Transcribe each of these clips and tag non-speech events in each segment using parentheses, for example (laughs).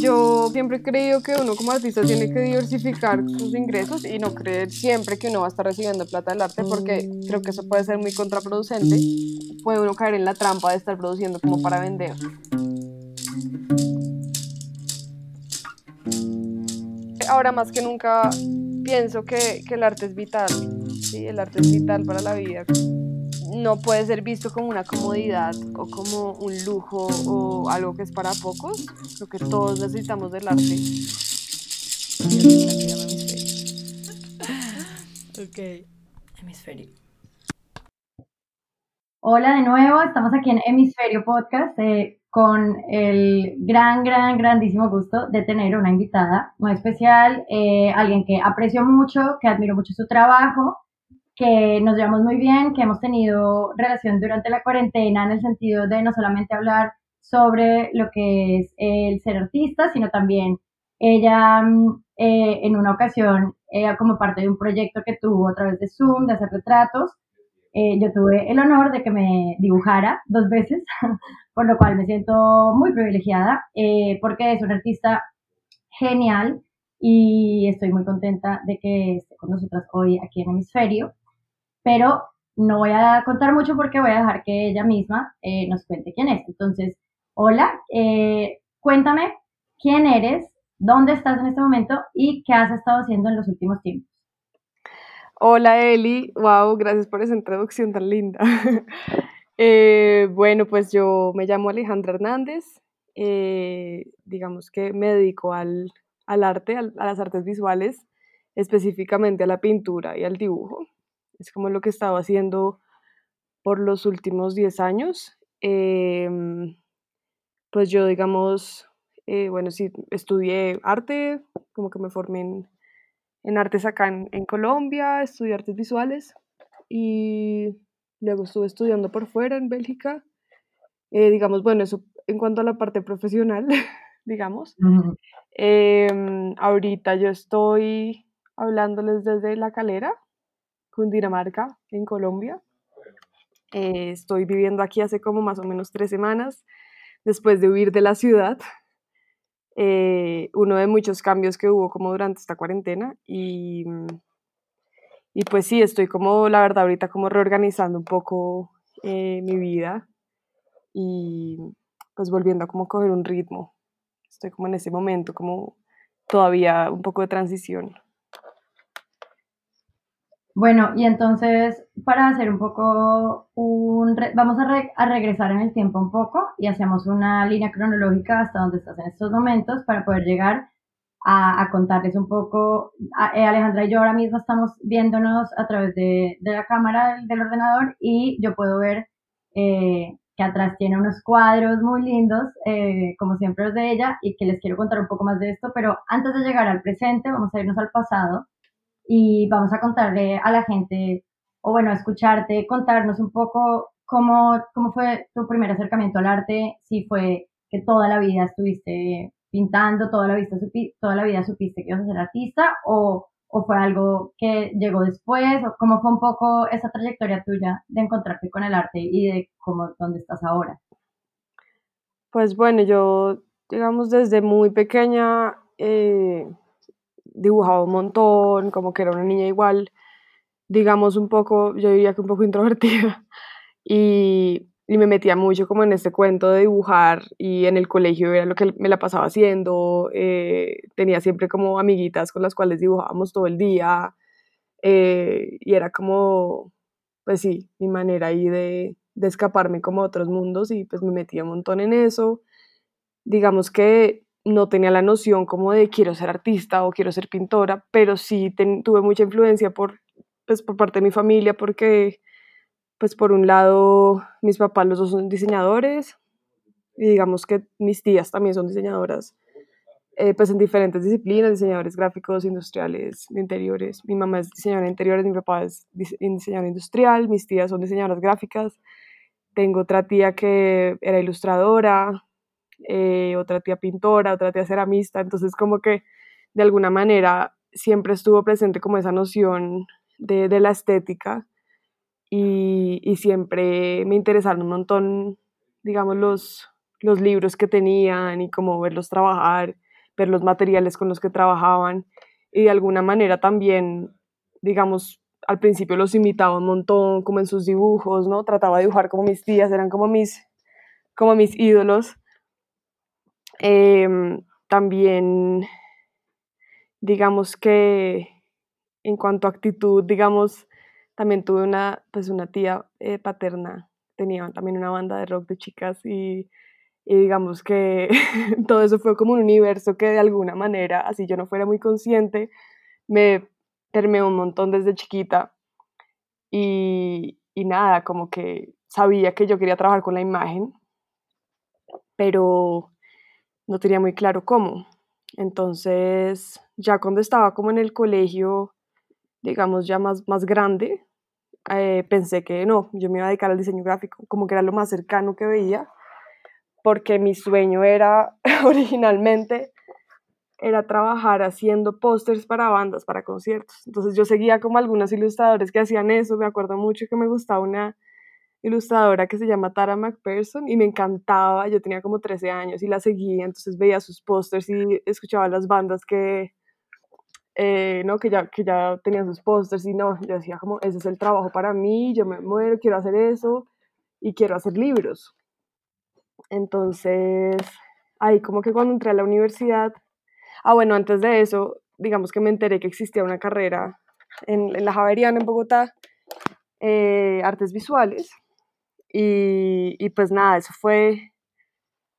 Yo siempre he creído que uno como artista tiene que diversificar sus ingresos y no creer siempre que uno va a estar recibiendo plata del arte porque creo que eso puede ser muy contraproducente. Puede uno caer en la trampa de estar produciendo como para vender. Ahora más que nunca pienso que, el arte es vital, ¿sí? el arte es vital para la vida no puede ser visto como una comodidad o como un lujo o algo que es para pocos. Creo que todos necesitamos del arte. ok, hemisferio. Hola de nuevo, estamos aquí en Hemisferio Podcast eh, con el gran, gran, grandísimo gusto de tener una invitada muy especial, eh, alguien que aprecio mucho, que admiro mucho su trabajo que nos llevamos muy bien, que hemos tenido relación durante la cuarentena en el sentido de no solamente hablar sobre lo que es el ser artista, sino también ella mm, eh, en una ocasión, eh, como parte de un proyecto que tuvo a través de Zoom, de hacer retratos, eh, yo tuve el honor de que me dibujara dos veces, (laughs) por lo cual me siento muy privilegiada, porque es una artista genial y estoy muy contenta de que esté con nosotras hoy aquí en Hemisferio pero no voy a contar mucho porque voy a dejar que ella misma eh, nos cuente quién es. Entonces, hola, eh, cuéntame quién eres, dónde estás en este momento y qué has estado haciendo en los últimos tiempos. Hola Eli, wow, gracias por esa introducción tan linda. (laughs) Eh, bueno, pues yo me llamo Alejandra Hernández, digamos que me dedico al, arte, a las artes visuales, específicamente a la pintura y al dibujo es como lo que he estado haciendo por los últimos 10 años. Em, pues yo, digamos, eh, bueno, sí, estudié arte, como que me formé en, artes acá en, Colombia, estudié artes visuales y luego estuve estudiando por fuera en Bélgica. Eh, digamos, bueno, eso en cuanto a la parte profesional, (laughs) digamos. Em, ahorita yo estoy hablándoles desde La Calera, Cundinamarca, en Colombia. Eh, estoy viviendo aquí hace como más o menos tres semanas, después de huir de la ciudad. Eh, uno de muchos cambios que hubo como durante esta cuarentena y, y pues sí, estoy como, la verdad, ahorita como reorganizando un poco eh, mi vida y pues volviendo a como coger un ritmo. Estoy como en ese momento, como todavía un poco de transición. Bueno, y entonces para hacer un poco un... vamos a, regresar en el tiempo un poco y hacemos una línea cronológica hasta donde estás en estos momentos para poder llegar a, contarles un poco. Eh, Alejandra y yo ahora mismo estamos viéndonos a través de, la cámara del, ordenador y yo puedo ver eh, que atrás tiene unos cuadros muy lindos, eh, como siempre los de ella, y que les quiero contar un poco más de esto, pero antes de llegar al presente vamos a irnos al pasado y vamos a contarle a la gente, o bueno, a escucharte, contarnos un poco cómo, cómo fue tu primer acercamiento al arte, si fue que toda la vida estuviste pintando, toda la, vida, toda la vida supiste que ibas a ser artista, o, o fue algo que llegó después, o cómo fue un poco esa trayectoria tuya de encontrarte con el arte y de cómo, dónde estás ahora. Pues bueno, yo, digamos, desde muy pequeña eh, dibujaba un montón, como que era una niña igual, digamos un poco, yo diría que un poco introvertida, (laughs) y, y me metía mucho como en este cuento de dibujar y en el colegio era lo que me la pasaba haciendo, eh, tenía siempre como amiguitas con las cuales dibujábamos todo el día, eh, y era como, pues sí, mi manera ahí de, de escaparme como a otros mundos y pues me metía un montón en eso. Digamos que no tenía la noción como de quiero ser artista o quiero ser pintora, pero sí tuve mucha influencia por, pues, por parte de mi familia porque, pues por un lado, mis papás los dos son diseñadores y digamos que mis tías también son diseñadoras, eh, pues en diferentes disciplinas, diseñadores gráficos, industriales, de interiores. Mi mamá es diseñadora de interiores, mi papá es diseñador industrial, mis tías son diseñadoras gráficas. Tengo otra tía que era ilustradora, eh, otra tía pintora, otra tía ceramista, entonces como que de alguna manera siempre estuvo presente como esa noción de, de la estética y, y, siempre me interesaron un montón, digamos, los, los libros que tenían y como verlos trabajar, ver los materiales con los que trabajaban y de alguna manera también, digamos, al principio los imitaba un montón, como en sus dibujos, ¿no? Trataba de dibujar como mis tías, eran como mis, como mis ídolos. Em, también, digamos que en cuanto a actitud, digamos, también tuve una, pues una tía eh, paterna, tenía también una banda de rock de chicas y, digamos que (laughs) todo eso fue como un universo que de alguna manera, así yo no fuera muy consciente, me permeó un montón desde chiquita y, y nada, como que sabía que yo quería trabajar con la imagen, pero no tenía muy claro cómo. Entonces, ya cuando estaba como en el colegio, digamos, ya más, más grande, eh, pensé que no, yo me iba a dedicar al diseño gráfico, como que era lo más cercano que veía, porque mi sueño era (laughs) originalmente era trabajar haciendo pósters para bandas, para conciertos. Entonces yo seguía como algunos ilustradores que hacían eso, me acuerdo mucho que me gustaba una ilustradora que se llama Tara McPherson y me encantaba, yo tenía como 13 años y la seguía, entonces veía sus pósters y escuchaba las bandas que, eh, no, que, ya, que ya tenían sus pósters y no, yo decía como, ese es el trabajo para mí, yo me muero, quiero hacer eso y quiero hacer libros. Entonces, ahí como que cuando entré a la universidad, ah bueno, antes de eso, digamos que me enteré que existía una carrera en, en la Javeriana en Bogotá, eh, artes visuales, y, pues nada, eso fue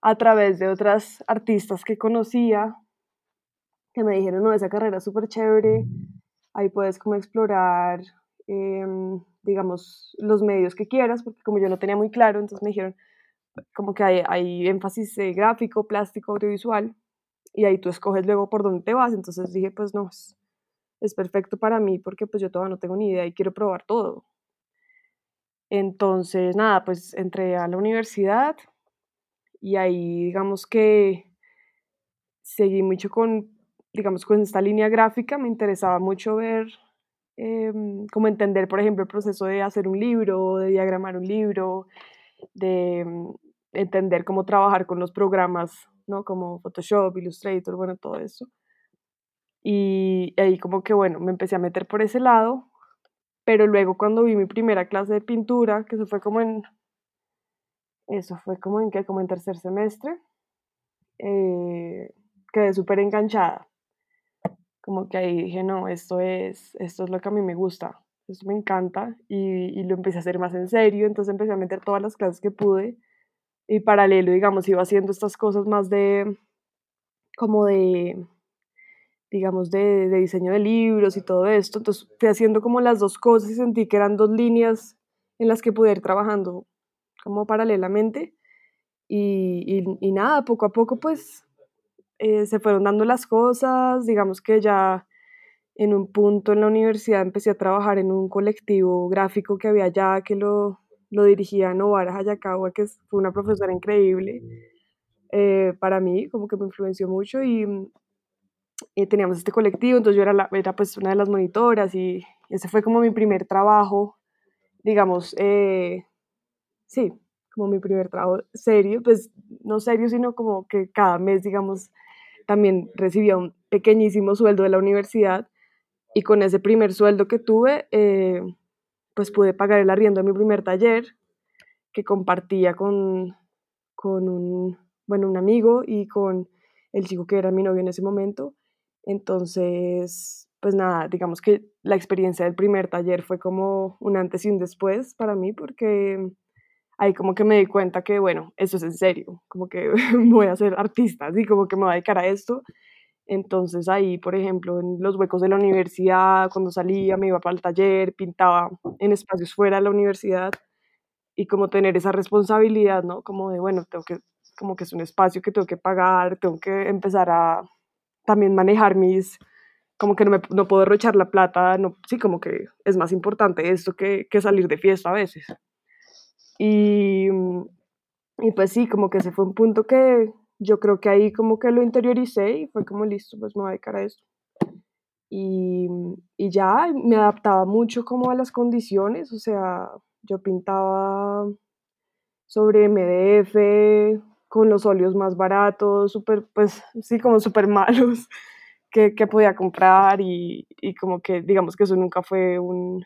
a través de otras artistas que conocía, que me dijeron, no, esa carrera es súper chévere, ahí puedes como explorar, em, digamos, los medios que quieras, porque como yo no tenía muy claro, entonces me dijeron, como que hay, hay énfasis eh, gráfico, plástico, audiovisual, y ahí tú escoges luego por dónde te vas, entonces dije, pues no, es, es perfecto para mí, porque pues yo todavía no tengo ni idea y quiero probar todo. Entonces, nada, pues entré a la universidad y ahí digamos que seguí mucho con, digamos, con esta línea gráfica, me interesaba mucho ver, eh, como entender, por ejemplo, el proceso de hacer un libro, de diagramar un libro, de mm, entender cómo trabajar con los programas, ¿no? Como Photoshop, Illustrator, bueno, todo eso. Y ahí como que, bueno, me empecé a meter por ese lado, pero luego cuando vi mi primera clase de pintura, que eso fue como en, eso fue como en, ¿qué? Como en tercer semestre, eh, quedé súper enganchada. Como que ahí dije, no, esto es, esto es lo que a mí me gusta, esto me encanta, y, y lo empecé a hacer más en serio, entonces empecé a meter todas las clases que pude, y paralelo, digamos, iba haciendo estas cosas más de, como de, digamos, de, de, diseño de libros y todo esto. Entonces fui haciendo como las dos cosas y sentí que eran dos líneas en las que pude ir trabajando como paralelamente. Y, y, nada, poco a poco pues eh, se fueron dando las cosas, digamos que ya en un punto en la universidad empecé a trabajar en un colectivo gráfico que había allá, que lo, lo dirigía Novara Hayakawa, que fue una profesora increíble eh, para mí, como que me influenció mucho y, y, teníamos este colectivo, entonces yo era, la, era pues una de las monitoras y ese fue como mi primer trabajo, digamos, eh, sí, como mi primer trabajo serio, pues no serio, sino como que cada mes, digamos, también recibía un pequeñísimo sueldo de la universidad y con ese primer sueldo que tuve, eh, pues pude pagar el arriendo de mi primer taller que compartía con, con un, bueno, un amigo y con el chico que era mi novio en ese momento. Entonces, pues nada, digamos que la experiencia del primer taller fue como un antes y un después para mí porque ahí como que me di cuenta que, bueno, eso es en serio, como que (laughs) voy a ser artista, así como que me voy a dedicar a esto. Entonces ahí, por ejemplo, en los huecos de la universidad, cuando salía, me iba para el taller, pintaba en espacios fuera de la universidad y como tener esa responsabilidad, ¿no? Como de, bueno, tengo que, como que es un espacio que tengo que pagar, tengo que empezar a también manejar mis, como que no, no puedo derrochar la plata, no, sí, como que es más importante esto que, que salir de fiesta a veces. Y, y pues sí, como que ese fue un punto que yo creo que ahí como que lo interioricé y fue como listo, pues me voy a dedicar a esto. Y, y ya me adaptaba mucho como a las condiciones, o sea, yo pintaba sobre MDF, con los óleos más baratos, súper, pues sí, como súper malos que, que, podía comprar y, y, como que digamos que eso nunca fue un,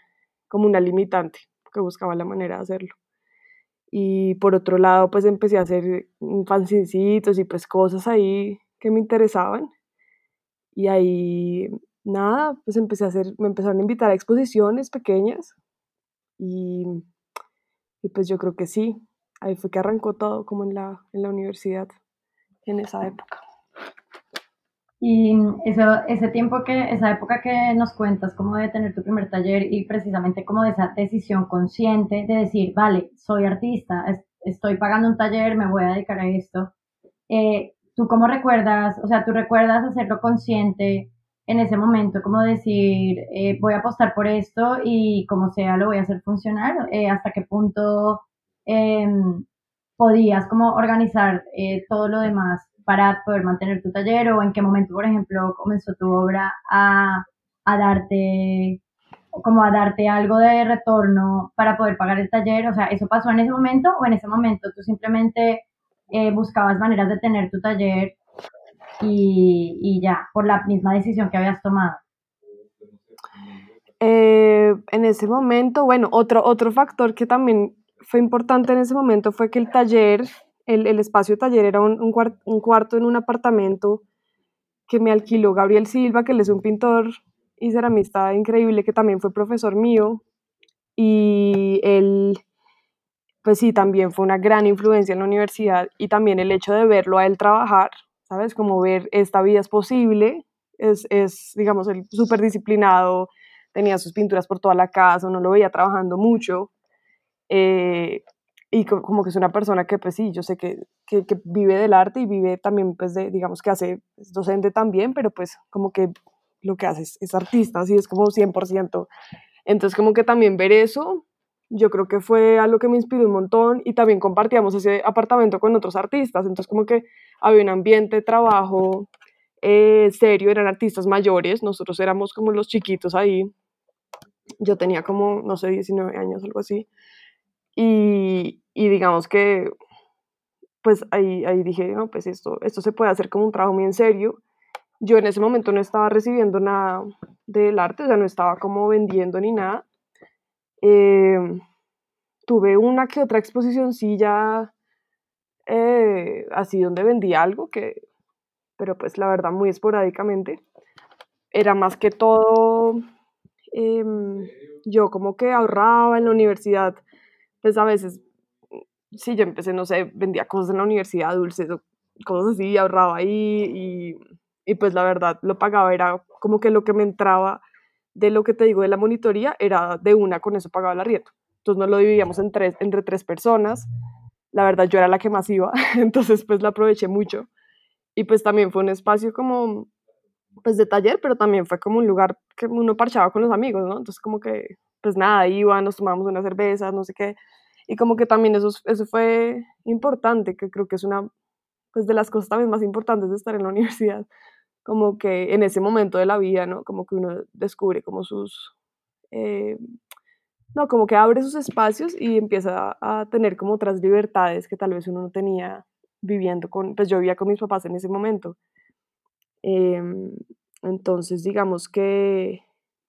como una limitante, que buscaba la manera de hacerlo. Y por otro lado, pues empecé a hacer fanzincitos y pues cosas ahí que me interesaban. Y ahí, nada, pues empecé a hacer, me empezaron a invitar a exposiciones pequeñas y, y pues yo creo que sí, ahí fue que arrancó todo como en la, en la universidad, en esa época. Y eso, ese tiempo que, esa época que nos cuentas, como de tener tu primer taller y precisamente como de esa decisión consciente de decir, vale, soy artista, estoy pagando un taller, me voy a dedicar a esto. Eh, ¿Tú cómo recuerdas, o sea, tú recuerdas hacerlo consciente en ese momento, como decir, eh, voy a apostar por esto y como sea lo voy a hacer funcionar? Eh, ¿Hasta qué punto em, podías como organizar todo lo demás para poder mantener tu taller o en qué momento, por ejemplo, comenzó tu obra a, a darte como a darte algo de retorno para poder pagar el taller, o sea, ¿eso pasó en ese momento o en ese momento tú simplemente eh, buscabas maneras de tener tu taller y, y, ya, por la misma decisión que habías tomado? Eh, en ese momento, bueno, otro, otro factor que también fue importante en ese momento fue que el taller el, el espacio taller era un, un, cuarto en un apartamento que me alquiló Gabriel Silva, que él es un pintor y ceramista increíble, que también fue profesor mío. Y él, pues sí, también fue una gran influencia en la universidad y también el hecho de verlo a él trabajar, ¿sabes? Como ver esta vida es posible, es, es digamos, el súper disciplinado, tenía sus pinturas por toda la casa, uno lo veía trabajando mucho. Eh, y como que es una persona que pues sí, yo sé que, que, que, vive del arte y vive también pues de, digamos que hace, es docente también, pero pues como que lo que hace es, es artista, así es como 100%. Entonces como que también ver eso, yo creo que fue algo que me inspiró un montón y también compartíamos ese apartamento con otros artistas, entonces como que había un ambiente de trabajo eh, serio, eran artistas mayores, nosotros éramos como los chiquitos ahí, yo tenía como, no sé, 19 años, algo así, y, y digamos que, pues ahí, ahí dije, no, pues esto, esto se puede hacer como un trabajo muy en serio. Yo en ese momento no estaba recibiendo nada del arte, o sea, no estaba como vendiendo ni nada. Eh, tuve una que otra exposición, sí, ya eh, así donde vendí algo, que, pero pues la verdad muy esporádicamente. Era más que todo, eh, yo como que ahorraba en la universidad pues a veces, sí, yo empecé, no sé, vendía cosas en la universidad, dulces o cosas así, ahorraba ahí y, y pues la verdad lo pagaba, era como que lo que me entraba de lo que te digo de la monitoría era de una, con eso pagaba el arriendo. Entonces nos lo dividíamos en tres, entre tres personas. La verdad yo era la que más iba, (laughs) entonces pues la aproveché mucho. Y pues también fue un espacio como pues de taller, pero también fue como un lugar que uno parchaba con los amigos, ¿no? Entonces como que pues nada, iba, nos tomamos una cerveza, no sé qué. Y como que también eso, eso fue importante, que creo que es una pues de las cosas también más importantes de estar en la (laughs) universidad, como que en ese momento de la vida, ¿no? Como que uno descubre como sus, eh, no, como que abre sus espacios y empieza a tener como otras libertades que tal vez uno no tenía viviendo con, pues yo vivía con mis papás en ese momento. Eh, entonces, digamos que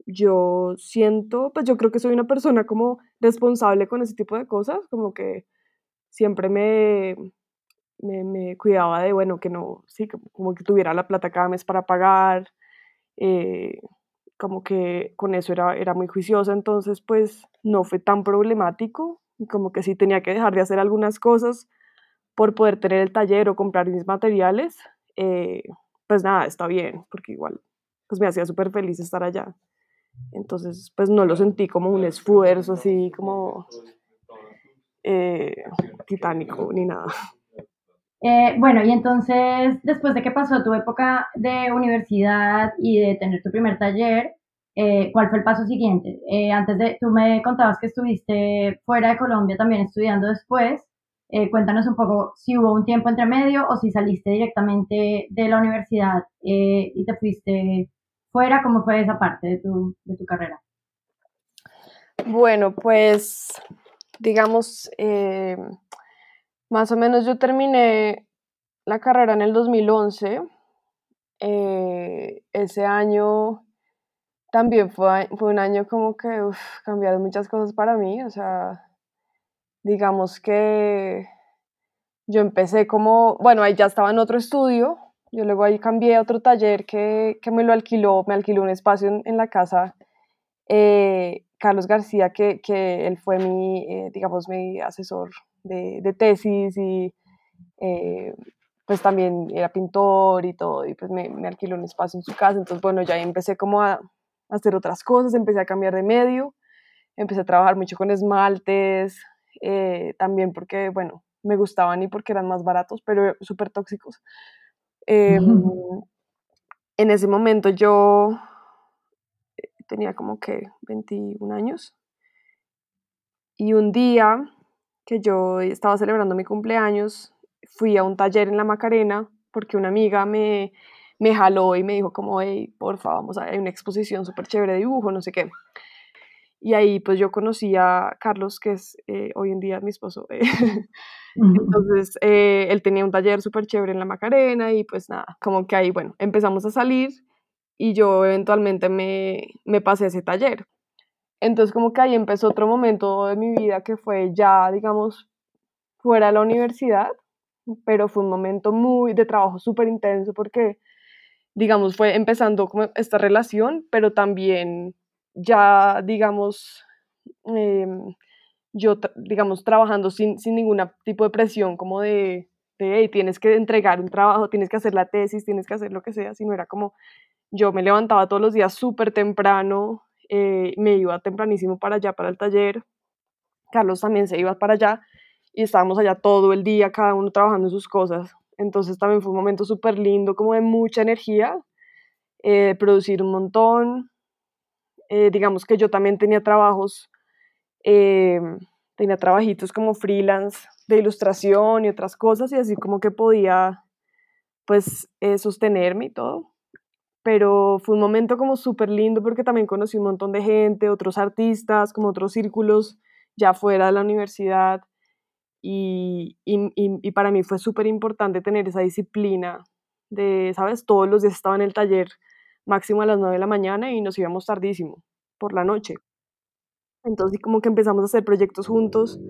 yo siento, pues yo creo que soy una persona como responsable con ese tipo de cosas, como que siempre me, me, cuidaba de, bueno, que no, sí, como que tuviera la plata cada mes para pagar, eh, como que con eso era, era muy juiciosa, entonces pues no fue tan problemático, como que sí tenía que dejar de hacer algunas cosas por poder tener el taller o comprar mis materiales, eh, pues nada, está bien, porque igual pues me hacía súper feliz estar allá. Entonces, pues no lo sentí como un esfuerzo así como eh, titánico ni nada. Eh, bueno, y entonces, después de que pasó tu época de universidad y de tener tu primer taller, eh, ¿cuál fue el paso siguiente? Eh, antes de, tú me contabas que estuviste fuera de Colombia también estudiando después. Eh, cuéntanos un poco si hubo un tiempo entre medio o si saliste directamente de la universidad eh, y te fuiste fuera, ¿cómo fue esa parte de tu, de tu carrera? Bueno, pues digamos, eh, Más o menos yo terminé la carrera en el 2011. Eh, ese año también fue, fue un año como que uf, cambiaron muchas cosas para mí. O sea, digamos que yo empecé como, bueno, ahí ya estaba en otro estudio. Yo luego ahí cambié a otro taller que, que me lo alquiló, me alquiló un espacio en, la casa eh, Carlos García, que, que, él fue mi, eh, digamos, mi asesor de, de tesis y eh, pues también era pintor y todo, y pues me, me, alquiló un espacio en su casa, entonces bueno, ya empecé como a hacer otras cosas, empecé a cambiar de medio, empecé a trabajar mucho con esmaltes, eh, también porque, bueno, me gustaban y porque eran más baratos, pero súper tóxicos. Eh, (laughs) en ese momento yo tenía como que 21 años. Y un día que yo estaba celebrando mi cumpleaños, fui a un taller en la Macarena porque una amiga me, me jaló y me dijo como, hey, porfa, vamos a hay una exposición súper chévere de dibujo, no sé qué. Y ahí pues yo conocí a Carlos, que es eh, hoy en día mi esposo. Eh. (laughs) Entonces eh, él tenía un taller súper chévere en la Macarena y pues nada, como que ahí, bueno, empezamos a salir y yo eventualmente me, me pasé a ese taller. Entonces como que ahí empezó otro momento de mi vida que fue ya, digamos, fuera de la universidad, pero fue un momento muy de trabajo súper intenso porque, digamos, fue empezando como esta relación, pero también ya, digamos, eh, yo, digamos, trabajando sin, sin ningún tipo de presión como de, de hey, tienes que entregar un trabajo, tienes que hacer la tesis, tienes que hacer lo que sea, sino era como yo me levantaba todos los días súper temprano, eh, me iba tempranísimo para allá, para el taller. Carlos también se iba para allá y estábamos allá todo el día, cada uno trabajando en sus cosas. Entonces también fue un momento súper lindo, como de mucha energía, eh, producir un montón. Eh, digamos que yo también tenía trabajos, eh, tenía trabajitos como freelance de ilustración y otras cosas y así como que podía pues eh, sostenerme y todo pero fue un momento como súper lindo porque también conocí un montón de gente, otros artistas, como otros círculos ya fuera de la universidad y, y, y para mí fue súper importante tener esa disciplina de, ¿sabes? Todos los días estaba en el taller máximo a las 9 de la mañana y nos íbamos tardísimo por la noche. Entonces como que empezamos a hacer proyectos juntos,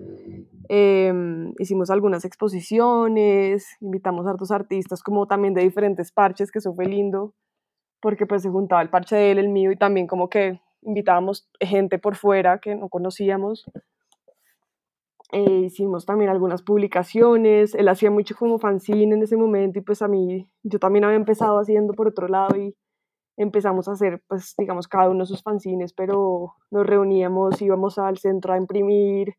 eh, hicimos algunas exposiciones, invitamos a otros artistas como también de diferentes parches, que eso fue lindo porque pues se juntaba el parche de él, el mío, y también como que invitábamos gente por fuera que no conocíamos. Eh, hicimos también algunas publicaciones, él hacía mucho como fanzine en ese momento y pues a mí, yo también había empezado haciendo por otro lado y empezamos a hacer pues digamos cada uno sus fanzines, pero nos reuníamos, íbamos al centro a imprimir,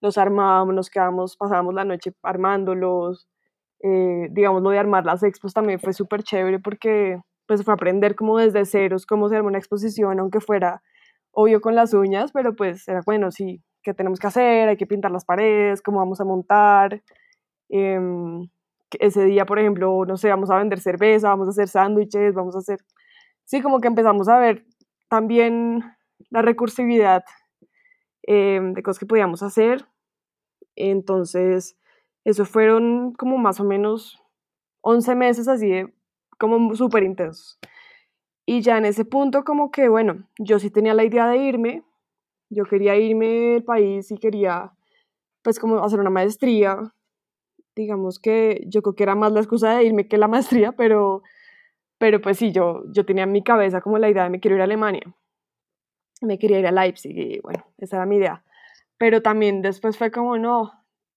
los armábamos, nos quedábamos, pasábamos la noche armándolos, eh, digamos lo de armar las expos también fue súper chévere porque pues fue aprender como desde ceros cómo se arma una exposición, aunque fuera obvio con las uñas, pero pues era bueno, sí, ¿qué tenemos que hacer? Hay que pintar las paredes, cómo vamos a montar. Eh, ese día, por ejemplo, no sé, vamos a vender cerveza, vamos a hacer sándwiches, vamos a hacer... Sí, como que empezamos a ver también la recursividad eh, de cosas que podíamos hacer. Entonces, eso fueron como más o menos 11 meses así como súper intensos. Y ya en ese punto como que, bueno, yo sí tenía la idea de irme, yo quería irme del país y quería pues como hacer una maestría. Digamos que yo creo que era más la excusa de irme que la (laughs) maestría, pero, pero pues sí, yo, yo tenía en mi cabeza como la idea de me quiero ir a Alemania. Me quería ir a Leipzig y bueno, esa era mi idea. Pero también después fue como, no,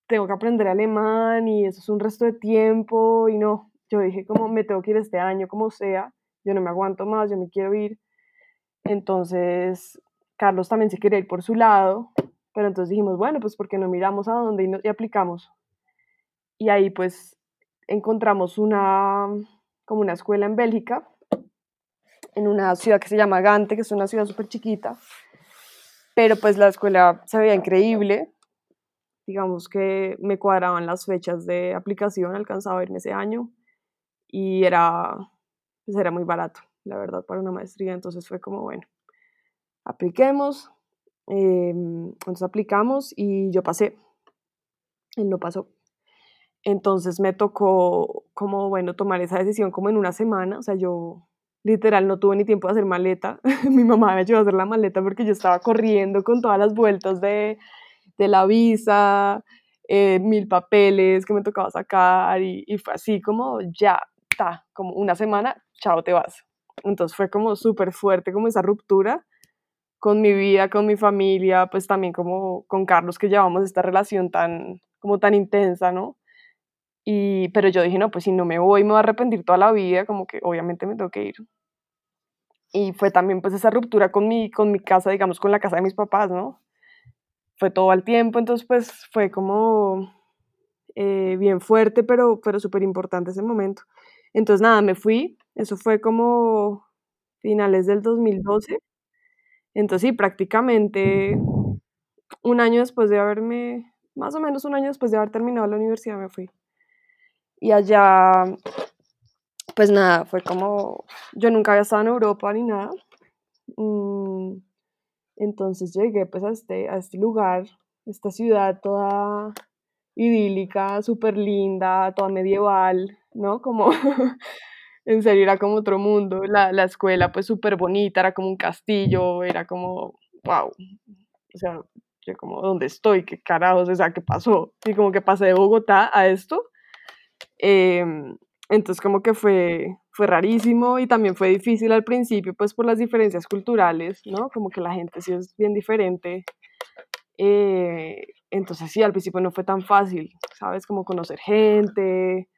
tengo que aprender alemán y eso es un resto de tiempo y no, yo dije como me tengo que ir este año, como sea, yo no me aguanto más, yo me quiero ir. Entonces, Carlos también se quería ir por su lado, pero entonces dijimos, bueno, pues porque no miramos a dónde y, y aplicamos. Y ahí pues encontramos una, como una escuela en Bélgica, en una ciudad que se llama Gante, que es una ciudad súper chiquita, pero pues la escuela se veía increíble, digamos que me cuadraban las fechas de aplicación, alcanzaba a ese año, y era, pues era muy barato, la verdad, para una maestría. Entonces fue como, bueno, apliquemos. Eh, entonces aplicamos y yo pasé. Él no pasó. Entonces me tocó como, bueno, tomar esa decisión como en una semana, o sea, yo literal no tuve ni tiempo de hacer maleta, (laughs) mi mamá me ayudó a hacer la maleta porque yo estaba corriendo con todas las vueltas de, de la visa, eh, mil papeles que me tocaba sacar y, y fue así como ya, está, como una semana, chao, te vas. Entonces fue como súper fuerte como esa ruptura con mi vida, con mi familia, pues también como con Carlos que llevamos esta relación tan, como tan intensa, ¿no? Y, pero yo dije, no, pues si no me voy, me voy a arrepentir toda la vida, como que obviamente me tengo que ir. Y fue también pues esa ruptura con mi, con mi casa, digamos, con la casa de mis papás, ¿no? Fue todo al tiempo, entonces pues fue como eh, bien fuerte, pero, pero súper importante ese momento. Entonces nada, me fui, eso fue como finales del 2012. Entonces sí, prácticamente un año después de haberme, más o menos un año después de haber terminado la universidad me fui. Y allá, pues nada, fue como, yo nunca había estado en Europa ni nada. Mm, entonces llegué pues a este, a este lugar, esta ciudad toda idílica, súper linda, toda medieval, ¿no? Como, (laughs) en serio, era como otro mundo. La, la escuela pues súper bonita, era como un castillo, era como, wow. O sea, yo como, ¿dónde estoy? ¿Qué carajos? O sea, ¿qué pasó? Y como que pasé de Bogotá a esto Em, entonces como que fue, fue rarísimo y también fue difícil al principio, pues por las diferencias culturales, ¿no? Como que la gente sí es bien diferente. Eh, entonces sí, al principio no fue tan fácil, ¿sabes? Como conocer gente.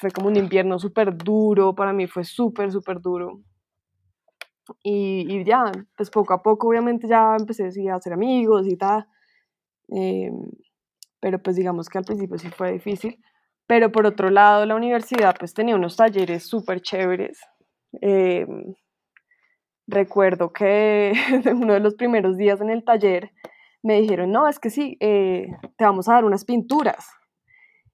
Fue como un invierno súper duro, para mí fue súper, súper duro. Y, y, ya, pues poco a poco obviamente ya empecé a hacer amigos y tal. Eh, pero pues digamos que al principio sí fue difícil. Pero por otro lado, la universidad pues tenía unos talleres súper chéveres. Eh, recuerdo que (laughs) uno de los primeros días en el taller me dijeron, no, es que sí, eh, te vamos a dar unas pinturas.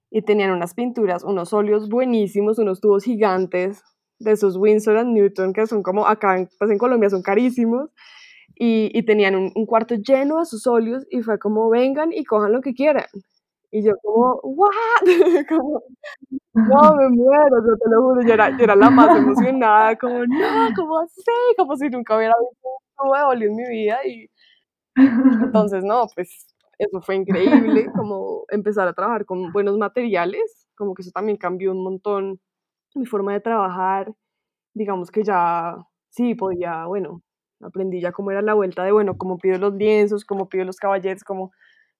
Y tenían unas pinturas, unos óleos buenísimos, unos tubos gigantes de esos Winsor and Newton, que son como acá en, pues en Colombia son carísimos. Y, tenían un, un, cuarto lleno de sus óleos y fue como, vengan y cojan lo que quieran. Y yo como, ¿what? (laughs) como, no, (laughs) me muero, yo te lo juro, yo era, yo era la más emocionada, como, no, ¿cómo así? Como si nunca hubiera visto un de en mi vida. Y (laughs) entonces, no, pues eso fue increíble, como empezar a trabajar con buenos materiales, como que eso también cambió un montón mi forma de trabajar. Digamos que ya, sí, podía, bueno, aprendí ya cómo era la vuelta de, bueno, cómo pido los lienzos, cómo pido los caballetes, como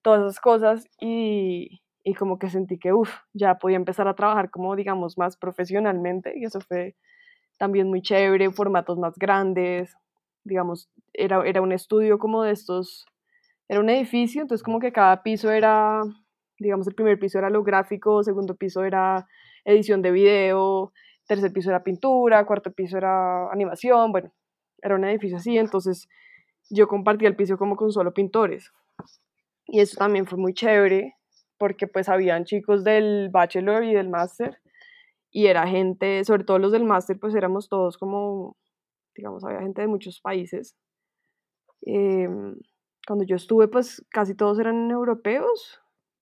todas esas cosas y, y como que sentí que, uff, ya podía empezar a trabajar como, digamos, más profesionalmente y eso fue también muy chévere, formatos más grandes, digamos, era, era un estudio como de estos, era un edificio, entonces como que cada piso era, digamos, el primer piso era lo gráfico, segundo piso era edición de video, tercer piso era pintura, cuarto piso era animación, bueno, era un edificio así, entonces yo compartía el piso como con solo pintores. Y eso también fue muy chévere porque pues habían chicos del bachelor y del máster y era gente, sobre todo los del máster, pues éramos todos como, digamos, había gente de muchos países. Em, cuando yo estuve, pues casi todos eran europeos,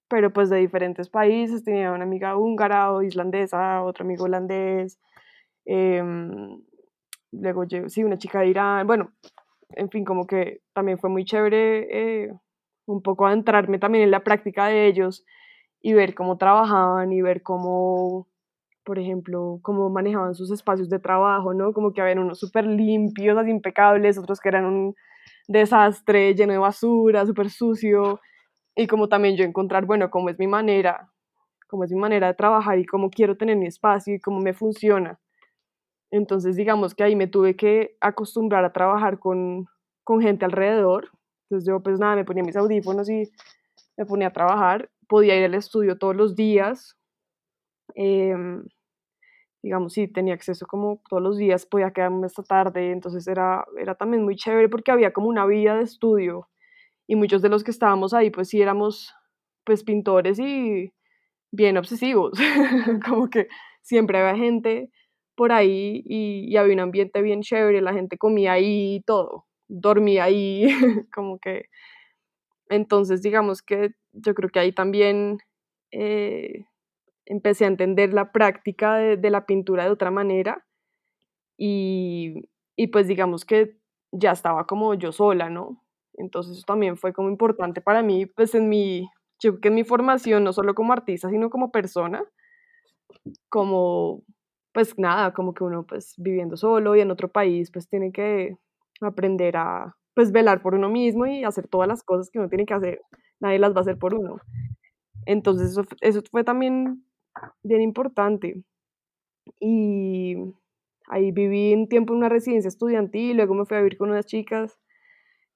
pero pues de diferentes países. Tenía una amiga húngara o islandesa, otro amigo holandés. Em, luego, sí, una chica de Irán. Bueno, en fin, como que también fue muy chévere eh, un poco adentrarme también en la práctica de ellos y ver cómo trabajaban y ver cómo, por ejemplo, cómo manejaban sus espacios de trabajo, ¿no? Como que habían unos súper limpios, así impecables, otros que eran un desastre, lleno de basura, súper sucio, y como también yo encontrar, bueno, cómo es mi manera, cómo es mi manera de trabajar y cómo quiero tener mi espacio y cómo me funciona. Entonces, digamos que ahí me tuve que acostumbrar a trabajar con, con gente alrededor, entonces yo pues nada, me ponía mis audífonos y me ponía a trabajar. Podía ir al estudio todos los días. Em, digamos, sí, tenía acceso como todos los días, podía quedarme esta tarde, entonces era, era también muy chévere porque había como una vida de estudio y muchos de los que estábamos ahí pues sí éramos pues pintores y bien obsesivos, (laughs) como que siempre había gente por ahí y, y, había un ambiente bien chévere, la gente comía ahí y todo dormía ahí, (laughs) como que... Entonces, digamos que yo creo que ahí también, eh, empecé a entender la práctica de, de la pintura de otra manera y, y pues digamos que ya estaba como yo sola, ¿no? Entonces eso también fue como importante para mí, pues en mi, yo creo que en mi formación, no solo como artista, sino como persona, como, pues nada, como que uno pues viviendo solo y en otro país, pues tiene que aprender a, pues velar por uno mismo y hacer todas las cosas que uno tiene que hacer, nadie las va a hacer por uno. Entonces eso, eso fue también bien importante. Y ahí viví un tiempo en una residencia estudiantil, luego me fui a vivir con unas chicas.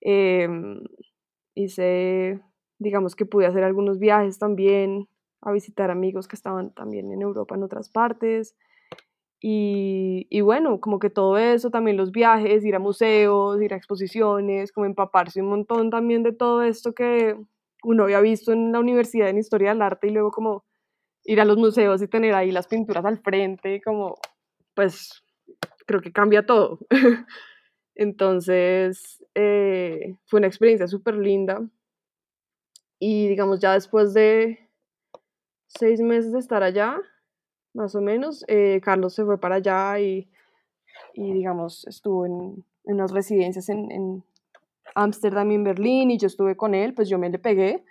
Em, hice, digamos que pude hacer algunos viajes también, a visitar amigos que estaban también en Europa, en otras partes. Y, bueno, como que todo eso, también los viajes, ir a museos, ir a exposiciones, como empaparse un montón también de todo esto que uno había visto en la universidad en historia del arte y luego como ir a los museos y tener ahí las pinturas al frente, como pues creo que cambia todo. (laughs) Entonces eh, fue una experiencia súper linda y digamos ya después de seis meses de estar allá, más o menos, eh, Carlos se fue para allá y, y digamos estuvo en, en unas residencias en Ámsterdam y en Berlín y yo estuve con él, pues yo me le pegué.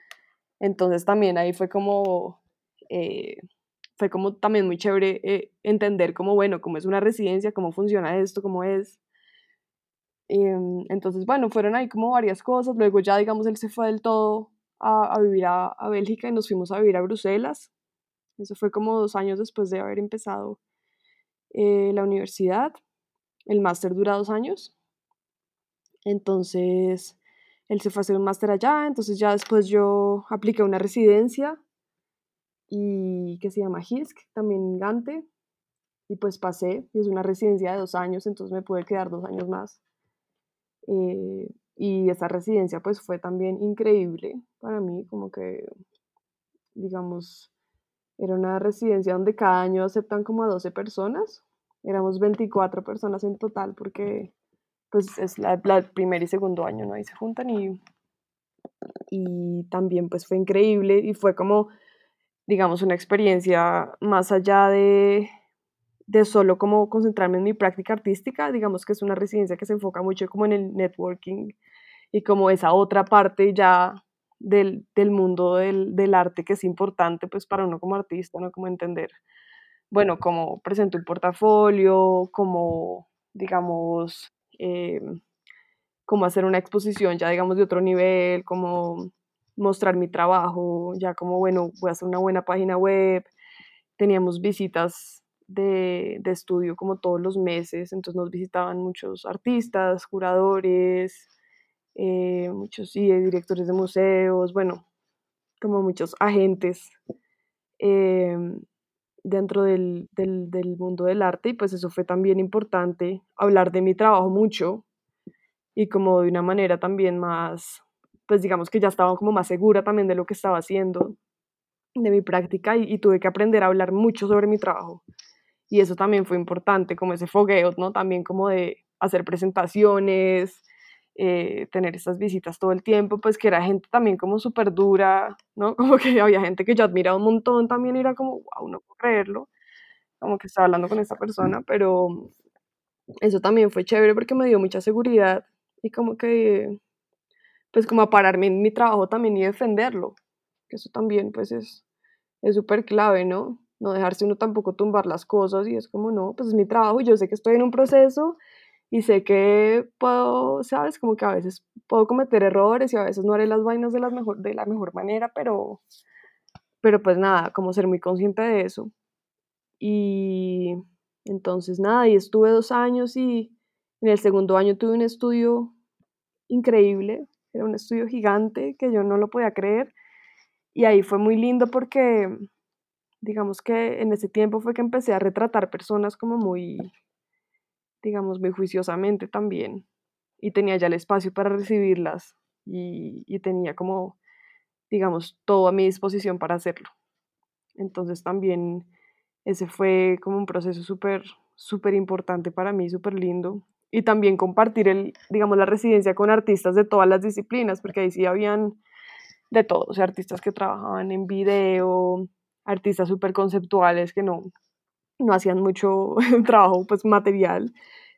Entonces también ahí fue como, eh, fue como también muy chévere eh, entender cómo, bueno, cómo es una residencia, cómo funciona esto, cómo es. Em, entonces, bueno, fueron ahí como varias cosas. Luego ya, digamos, él se fue del todo a, a vivir a, a, Bélgica y nos fuimos a vivir a Bruselas. Eso fue como dos años después de haber empezado eh, la universidad. El máster dura dos años. Entonces, él se fue a hacer un máster allá, entonces ya después yo apliqué una residencia y que se llama HISC, también Gante, y pues pasé, y es una residencia de dos años, entonces me pude quedar dos años más. Eh, y esa residencia pues fue también increíble para mí, como que, digamos, era una residencia donde cada año aceptan como a 12 personas, éramos 24 personas en total porque pues es la, primer y segundo año, ¿no? Ahí se juntan y, y también pues fue increíble y fue como, digamos, una experiencia más allá de, de solo como concentrarme en mi práctica artística, digamos que es una residencia que se enfoca mucho como en el networking y como esa otra parte ya del, mundo del, arte que es importante pues para uno como artista, ¿no? Como entender, bueno, cómo presento un portafolio, como, digamos, eh, hacer una exposición ya digamos de otro nivel, como mostrar mi trabajo, ya como bueno, voy a hacer una buena página web. Teníamos visitas de, de estudio como todos los meses, entonces nos visitaban muchos artistas, curadores, eh, muchos sí, directores de museos, bueno, como muchos agentes eh, dentro del, del, mundo del arte y pues eso fue también importante, hablar de mi trabajo mucho y como de una manera también más, pues digamos que ya estaba como más segura también de lo que estaba haciendo, de mi práctica y, y tuve que aprender a hablar mucho sobre mi trabajo y eso también fue importante, como ese fogueo, ¿no? También como de hacer presentaciones, eh, tener estas visitas todo el tiempo, pues que era gente también como súper dura, ¿no? (laughs) Como que había gente que yo admiraba un montón también, era como, wow, no puedo creerlo, como que estaba hablando con esta persona, pero eso también fue chévere porque me dio mucha seguridad y como que, pues como a pararme en mi trabajo también y defenderlo, que eso también pues es súper clave, ¿no? No dejarse uno tampoco tumbar las cosas y es como, no, pues es mi trabajo yo sé que estoy en un proceso y sé que puedo, sabes, como que a veces puedo cometer errores y a veces no haré las vainas de, mejor, de la mejor manera, pero, pero pues nada, como ser muy consciente de eso. Y entonces nada, y estuve dos años y en el segundo año tuve un estudio increíble, era un estudio gigante que yo no lo podía creer. Y ahí fue muy lindo porque, digamos que en ese tiempo fue que empecé a retratar personas como muy digamos, muy juiciosamente también. Y tenía ya el espacio para recibirlas y, tenía como, digamos, todo a mi disposición para hacerlo. Entonces también ese fue como un proceso súper, súper importante para mí, súper lindo. Y también compartir, el, digamos, la residencia con artistas de todas las disciplinas, porque ahí sí habían de todo, o sea, artistas que trabajaban en video, artistas súper conceptuales que no, no hacían mucho (laughs) trabajo pues material,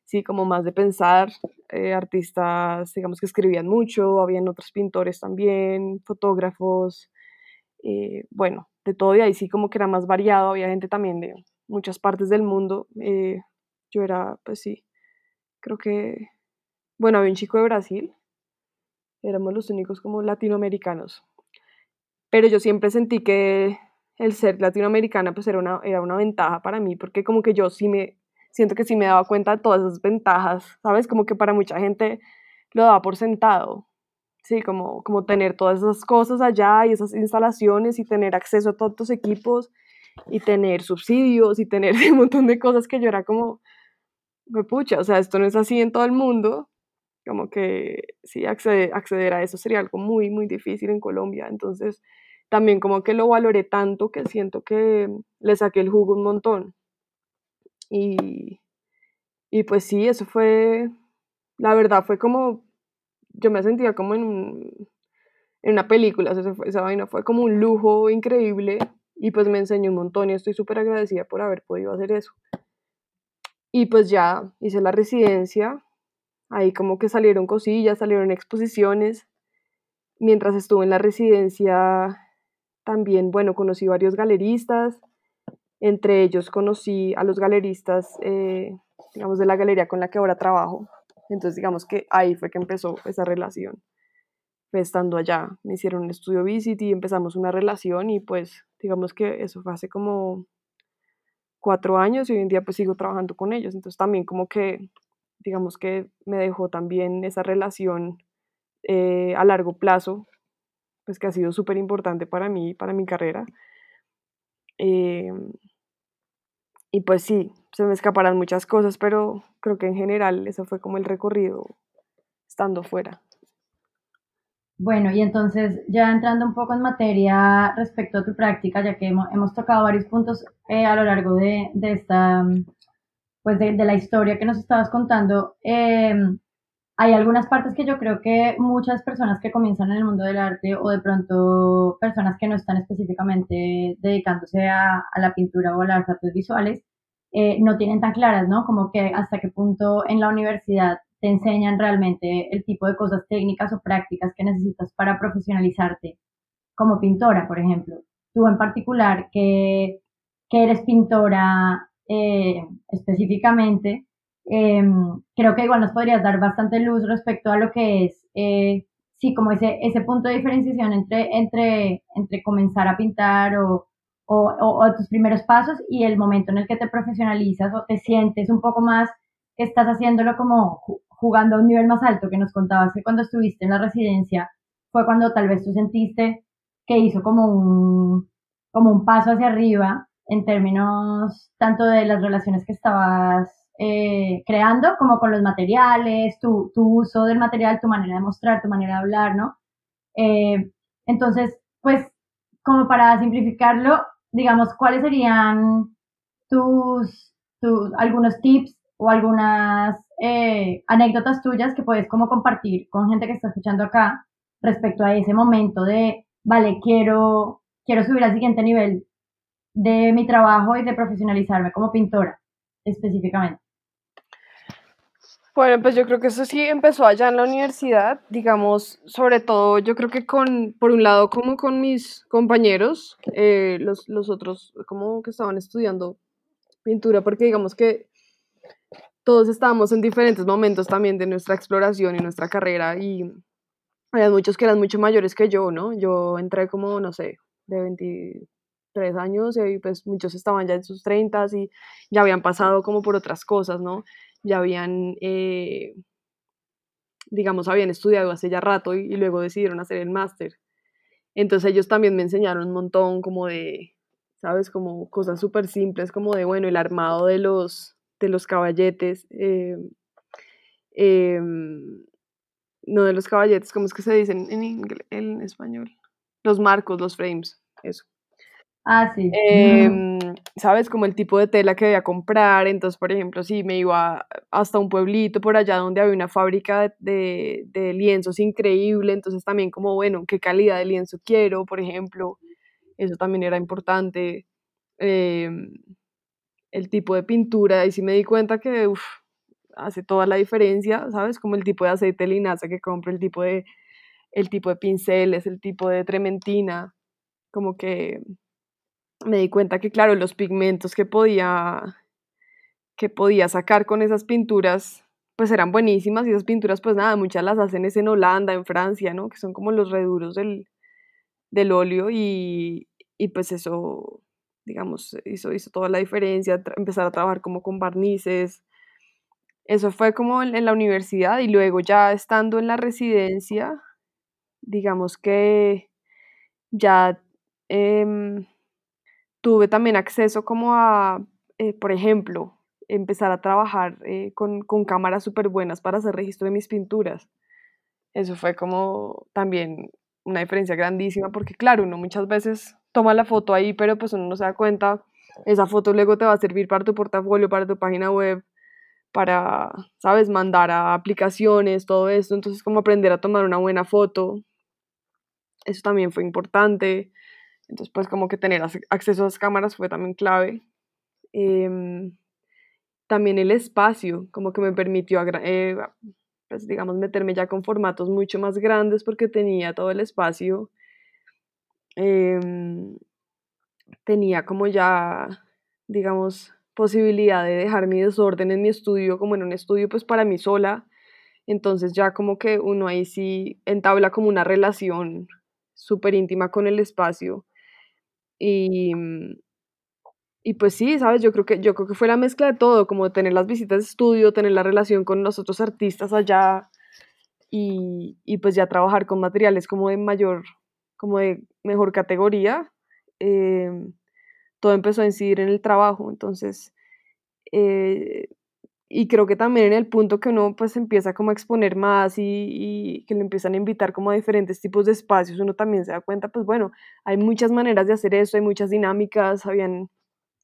sí, como más de pensar, eh, artistas, digamos, que escribían mucho, habían otros pintores también, fotógrafos, eh, bueno, de todo y ahí sí como que era más variado, había gente también de muchas partes del mundo, eh, yo era, pues sí, creo que, bueno, había un chico de Brasil, éramos los únicos como latinoamericanos, pero yo siempre sentí que el ser latinoamericana pues era una, era una ventaja para mí, porque como que yo sí me, siento que sí me daba cuenta de todas esas ventajas, ¿sabes? Como que para mucha gente lo daba por sentado, sí, como, como tener todas esas cosas allá y esas instalaciones y tener acceso a todos estos equipos y tener subsidios y tener (laughs) un montón de cosas que yo era como, pucha, o sea, esto no es así en todo el mundo, como que sí, acceder a eso sería algo muy, muy difícil en Colombia, entonces también como que lo valoré tanto que siento que le saqué el jugo un montón. Y, y pues sí, eso fue, la verdad fue como, yo me sentía como en, en una película, esa, esa vaina fue como un lujo increíble y pues me enseñó un montón y estoy súper agradecida por haber podido hacer eso. Y pues ya hice la residencia, ahí como que salieron cosillas, salieron exposiciones. Mientras estuve en la residencia, también, bueno, conocí varios galeristas, entre ellos conocí a los galeristas, eh, digamos, de la galería con la que ahora trabajo. Entonces, digamos que ahí fue que empezó esa relación. estando allá, me hicieron un estudio visit y empezamos una relación y pues, digamos que eso fue hace como cuatro años y hoy en día pues sigo trabajando con ellos. Entonces también como que, digamos que me dejó también esa relación eh, a largo plazo pues que ha sido súper importante para mí, para mi carrera. Em, y pues sí, se me escaparán muchas cosas, pero creo que en general eso fue como el recorrido estando fuera. Bueno, y entonces ya entrando un poco en materia respecto a tu práctica, ya que hemos, tocado varios puntos eh, a lo largo de, de esta, pues de, de, la historia que nos estabas contando, eh, hay algunas partes que yo creo que muchas personas que comienzan en el mundo del arte o de pronto personas que no están específicamente dedicándose a, a la pintura o a las artes visuales eh, no tienen tan claras, ¿no? Como que hasta qué punto en la universidad te enseñan realmente el tipo de cosas técnicas o prácticas que necesitas para profesionalizarte como pintora, por ejemplo. Tú en particular, que, que eres pintora eh, específicamente, Em, creo que igual nos podrías dar bastante luz respecto a lo que es, eh, sí, como ese, ese punto de diferenciación entre, entre, entre comenzar a pintar o, o, o, tus primeros pasos y el momento en el que te profesionalizas o te sientes un poco más que estás haciéndolo como jugando a un nivel más alto, que nos contabas que cuando estuviste en la residencia fue cuando tal vez tú sentiste que hizo como un, como un paso hacia arriba en términos tanto de las relaciones que estabas eh, creando, como con los materiales, tu, tu, uso del material, tu manera de mostrar, tu manera de hablar, ¿no? Eh, entonces, pues, como para simplificarlo, digamos, ¿cuáles serían tus, tus algunos tips o algunas eh, anécdotas tuyas que puedes como compartir con gente que está escuchando acá respecto a ese momento de, vale, quiero, quiero subir al siguiente nivel de mi trabajo y de profesionalizarme como pintora específicamente? Bueno, pues yo creo que eso sí empezó allá en la universidad, digamos, sobre todo yo creo que con, por un lado, como con mis compañeros, eh, los, los otros como que estaban estudiando pintura, porque digamos que todos estábamos en diferentes momentos también de nuestra exploración y nuestra carrera y había muchos que eran mucho mayores que yo, ¿no? Yo entré como, no sé, de 23 años y pues muchos estaban ya en sus 30 y ya habían pasado como por otras cosas, ¿no? ya habían, eh, digamos, habían estudiado hace ya rato y, luego decidieron hacer el máster. Entonces ellos también me enseñaron un montón como de, ¿sabes? Como cosas súper simples, como de, bueno, el armado de los, de los caballetes. Eh, em, no de los caballetes, ¿cómo es que se dicen en, en español? Los marcos, los frames, eso. Ah, sí. Em, ¿Sabes? Como el tipo de tela que debía comprar. Entonces, por ejemplo, si me iba hasta un pueblito por allá donde había una fábrica de, de lienzos increíble, entonces también como, bueno, qué calidad de lienzo quiero, por ejemplo. eso también era importante. Em, el tipo de pintura, y sí me di cuenta que hace toda la diferencia, ¿sabes? Como el tipo de aceite linaza que compro, el tipo de, el tipo de pinceles, el tipo de trementina, como que me di cuenta que, claro, los pigmentos que podía, que podía sacar con esas pinturas, pues eran buenísimas y esas pinturas, pues nada, muchas las hacen es en Holanda, en Francia, ¿no? Que son como los reduros del, del óleo y, y pues eso, digamos, hizo, hizo toda la diferencia, empezar a trabajar como con barnices. Eso fue como en, la universidad y luego ya estando en la residencia, digamos que ya em, tuve también acceso como a, eh, por ejemplo, empezar a trabajar eh, con, cámaras súper buenas para hacer registro de mis pinturas. Eso fue como también una diferencia grandísima porque claro, uno muchas veces toma la foto ahí, pero pues uno no se da cuenta, esa foto luego te va a servir para tu portafolio, para tu página web, para, sabes, mandar a aplicaciones, todo esto, entonces como aprender a tomar una buena foto, eso también fue importante, entonces pues como que tener acceso a las cámaras fue también clave. Em, también el espacio, como que me permitió, eh, pues digamos, meterme ya con formatos mucho más grandes porque tenía todo el espacio Em, tenía como ya, digamos, posibilidad de dejar mi desorden en mi estudio, como en un estudio pues para mí sola. Entonces ya como que uno ahí sí entabla como una relación súper íntima con el espacio. Y, y pues sí, sabes, yo creo que yo creo que fue la mezcla de todo, como tener las visitas de estudio, tener la relación con los otros artistas allá y, y pues ya trabajar con materiales como de mayor como de mejor categoría, em, todo empezó a incidir en el trabajo. Entonces, eh, y creo que también en el punto que uno pues empieza como a exponer más y, que le empiezan a invitar como a diferentes tipos de espacios, uno también se da cuenta, pues bueno, hay muchas maneras de hacer eso, hay muchas dinámicas, habían,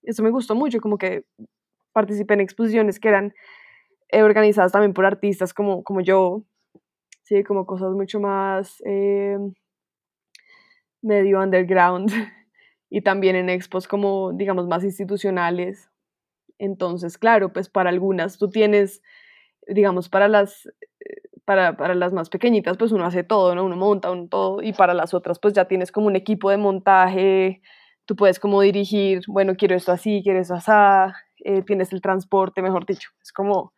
eso me gustó mucho, como que participé en exposiciones que eran eh, organizadas también por artistas como, como yo, sí, como cosas mucho más... Em, medio underground (laughs) y también en expos como, digamos, más institucionales. Entonces, claro, pues para algunas tú tienes, digamos, para las, eh, para, para, las más pequeñitas, pues uno hace todo, ¿no? Uno monta, todo, y para las otras, pues ya tienes como un equipo de montaje, tú puedes como dirigir, bueno, quiero esto así, quiero esto así, eh, tienes el transporte, mejor dicho, es como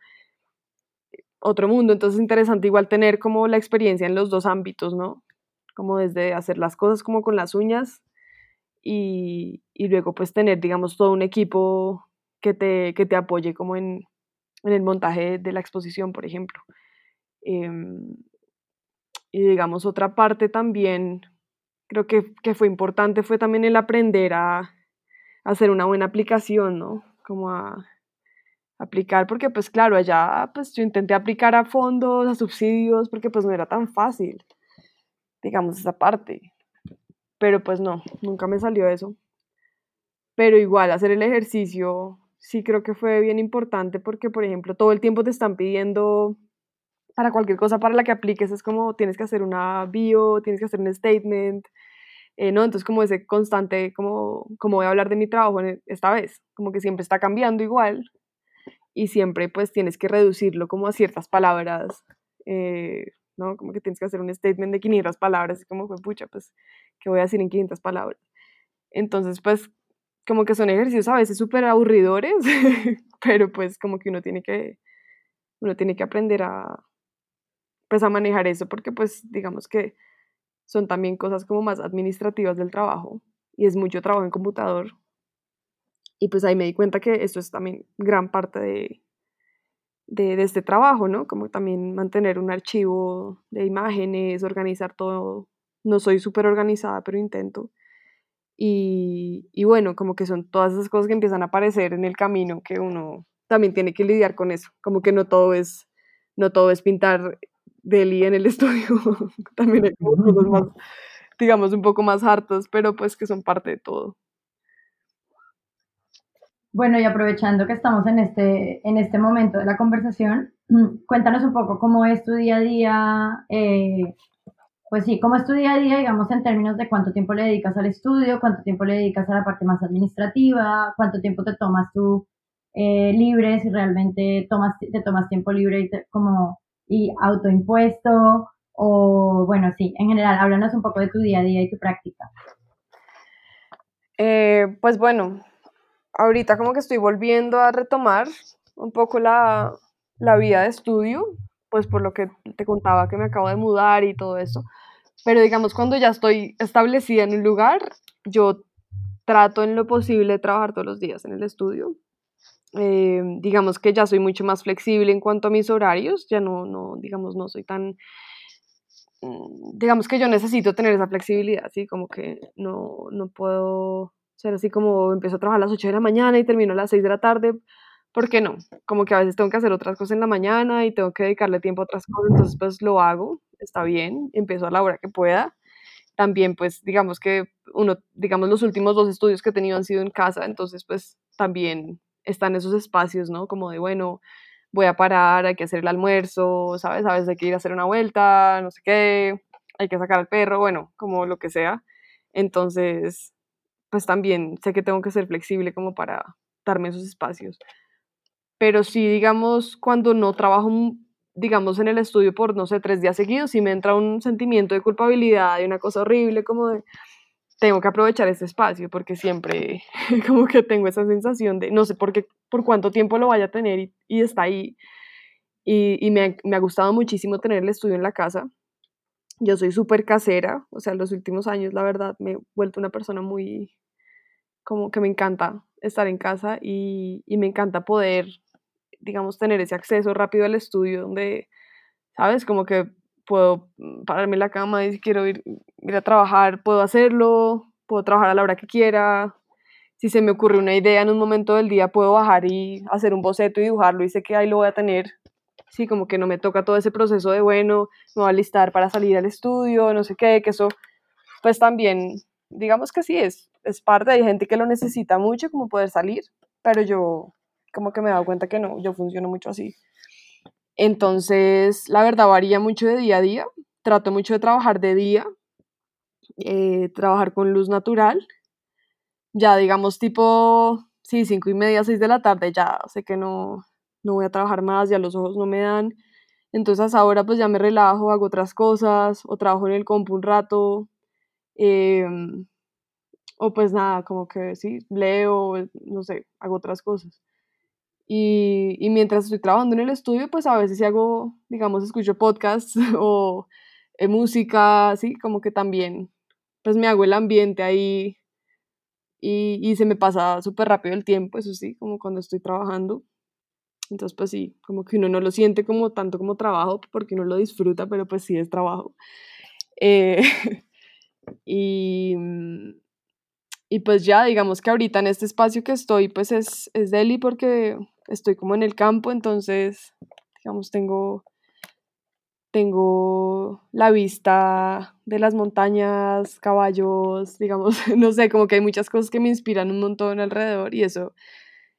otro mundo, entonces es interesante igual tener como la experiencia en los dos ámbitos, ¿no? como desde hacer las cosas como con las uñas y, y luego pues tener, digamos, todo un equipo que te, que te apoye como en, en, el montaje de la exposición, por ejemplo. Em, y digamos, otra parte también, creo que, que, fue importante, fue también el aprender a, hacer una buena aplicación, ¿no? Como a aplicar, porque pues claro, allá pues yo intenté aplicar a fondos, a subsidios, porque pues no era tan fácil digamos, esa parte. Pero pues no, nunca me salió eso. Pero igual, hacer el ejercicio sí creo que fue bien importante porque, por ejemplo, todo el tiempo te están pidiendo para cualquier cosa para la que apliques, es como tienes que hacer una bio, tienes que hacer un statement, eh, ¿no? Entonces como ese constante, como, como voy a hablar de mi trabajo esta vez, como que siempre está cambiando igual y siempre pues tienes que reducirlo como a ciertas palabras eh, ¿no? Como que tienes que hacer un statement de 500 palabras, y como fue, pucha, pues, ¿qué voy a decir en 500 palabras? Entonces, pues, como que son ejercicios a veces súper aburridores, (laughs) pero pues como que uno tiene que, uno tiene que aprender a, pues, a manejar eso, porque pues, digamos que son también cosas como más administrativas del trabajo, y es mucho trabajo en computador, y pues ahí me di cuenta que esto es también gran parte de, de, este trabajo, ¿no? Como también mantener un archivo de imágenes, organizar todo. No soy súper organizada, pero intento. Y, y, bueno, como que son todas esas cosas que empiezan a aparecer en el camino que uno también tiene que lidiar con eso. Como que no todo es, no todo es pintar deli en el (laughs) estudio. también hay cosas más, digamos, un poco más hartas, pero pues que son parte de todo. Bueno, y aprovechando que estamos en este, en este momento de la conversación, mm, cuéntanos un poco cómo es tu día a día, eh, pues sí, ¿cómo es tu día a día, digamos, en términos de cuánto tiempo le dedicas al estudio, cuánto tiempo le dedicas a la parte más administrativa, cuánto tiempo te tomas tú eh, libre, si realmente tomas, te tomas tiempo libre y como y autoimpuesto, o bueno, sí, en general, háblanos un poco de tu día a día y tu práctica. Eh, pues bueno, ahorita como que estoy volviendo a retomar un poco la, la vida de estudio, pues por lo que te contaba que me acabo de mudar y todo eso. Pero digamos, cuando ya estoy establecida en un lugar, yo trato en lo posible de trabajar todos los días en el estudio. Eh, digamos que ya soy mucho más flexible en cuanto a mis horarios, ya no, no digamos, no soy tan, mm, digamos que yo necesito tener esa flexibilidad, así como que no, no puedo ser así como empiezo a trabajar a las 8 de la mañana y termino a las 6 de la tarde, ¿por qué no? Como que a veces tengo que hacer otras cosas en la mañana y tengo que dedicarle tiempo a otras cosas, entonces pues lo hago, está bien, empiezo a la hora que pueda. También pues digamos que uno, digamos los últimos dos estudios que he tenido han sido en casa, entonces pues también están esos espacios, ¿no? Como de, bueno, voy a parar, hay que hacer el almuerzo, ¿sabes? A veces hay que ir a hacer una vuelta, no sé qué, hay que sacar al perro, bueno, como lo que sea. Entonces, pues también sé que tengo que ser flexible como para darme esos espacios pero sí, digamos, cuando no trabajo, digamos, en el estudio por, no sé, tres días seguidos, sí me entra un sentimiento de culpabilidad y una cosa horrible, como de, tengo que aprovechar este espacio, porque siempre (laughs) como que tengo esa sensación de, no sé por qué, por cuánto tiempo lo vaya a tener y, y está ahí. Y, y me, me, ha gustado muchísimo tener el estudio en la casa. Yo soy súper casera, o sea, en los últimos años, la verdad, me he vuelto una persona muy, como que me encanta estar en casa y, y me encanta poder digamos, tener ese acceso rápido al estudio donde, ¿sabes? Como que puedo mm, pararme en la cama y si quiero ir, ir a trabajar, puedo hacerlo, puedo trabajar a la hora que quiera. Si se me ocurre una idea en un momento del día, puedo bajar y hacer un boceto y dibujarlo y sé que ahí lo voy a tener. Sí, como que no me toca todo ese proceso de, bueno, me voy a listar para salir al estudio, no sé qué, que eso, pues también, digamos que sí, es, es parte, hay gente que lo necesita mucho como poder salir, pero yo como que me he dado cuenta que no, yo funciono mucho así. Entonces, la verdad varía mucho de día a día. Trato mucho de trabajar de día, eh, trabajar con luz natural. Ya digamos tipo, sí, cinco y media, seis de la tarde, ya sé que no, no voy a trabajar más, ya los ojos no me dan. Entonces ahora pues ya me relajo, hago otras cosas, o trabajo en el compu un rato, em, o pues nada, como que sí, leo, no sé, hago otras cosas. Y, y, mientras estoy trabajando en el estudio, pues a veces si hago, digamos, escucho podcasts (laughs) o eh, música, así como que también, pues me hago el ambiente ahí y, y se me pasa súper rápido el tiempo, eso sí, como cuando estoy trabajando. Entonces, pues sí, como que uno no lo siente como tanto como trabajo, porque uno lo disfruta, pero pues sí es trabajo. Eh, (laughs) y, mm, y pues ya, digamos que ahorita en este espacio que estoy, pues es, es Delhi porque estoy como en el campo, entonces, digamos, tengo, tengo la vista de las montañas, caballos, digamos, (laughs) no sé, como que hay muchas cosas que me inspiran un montón alrededor y eso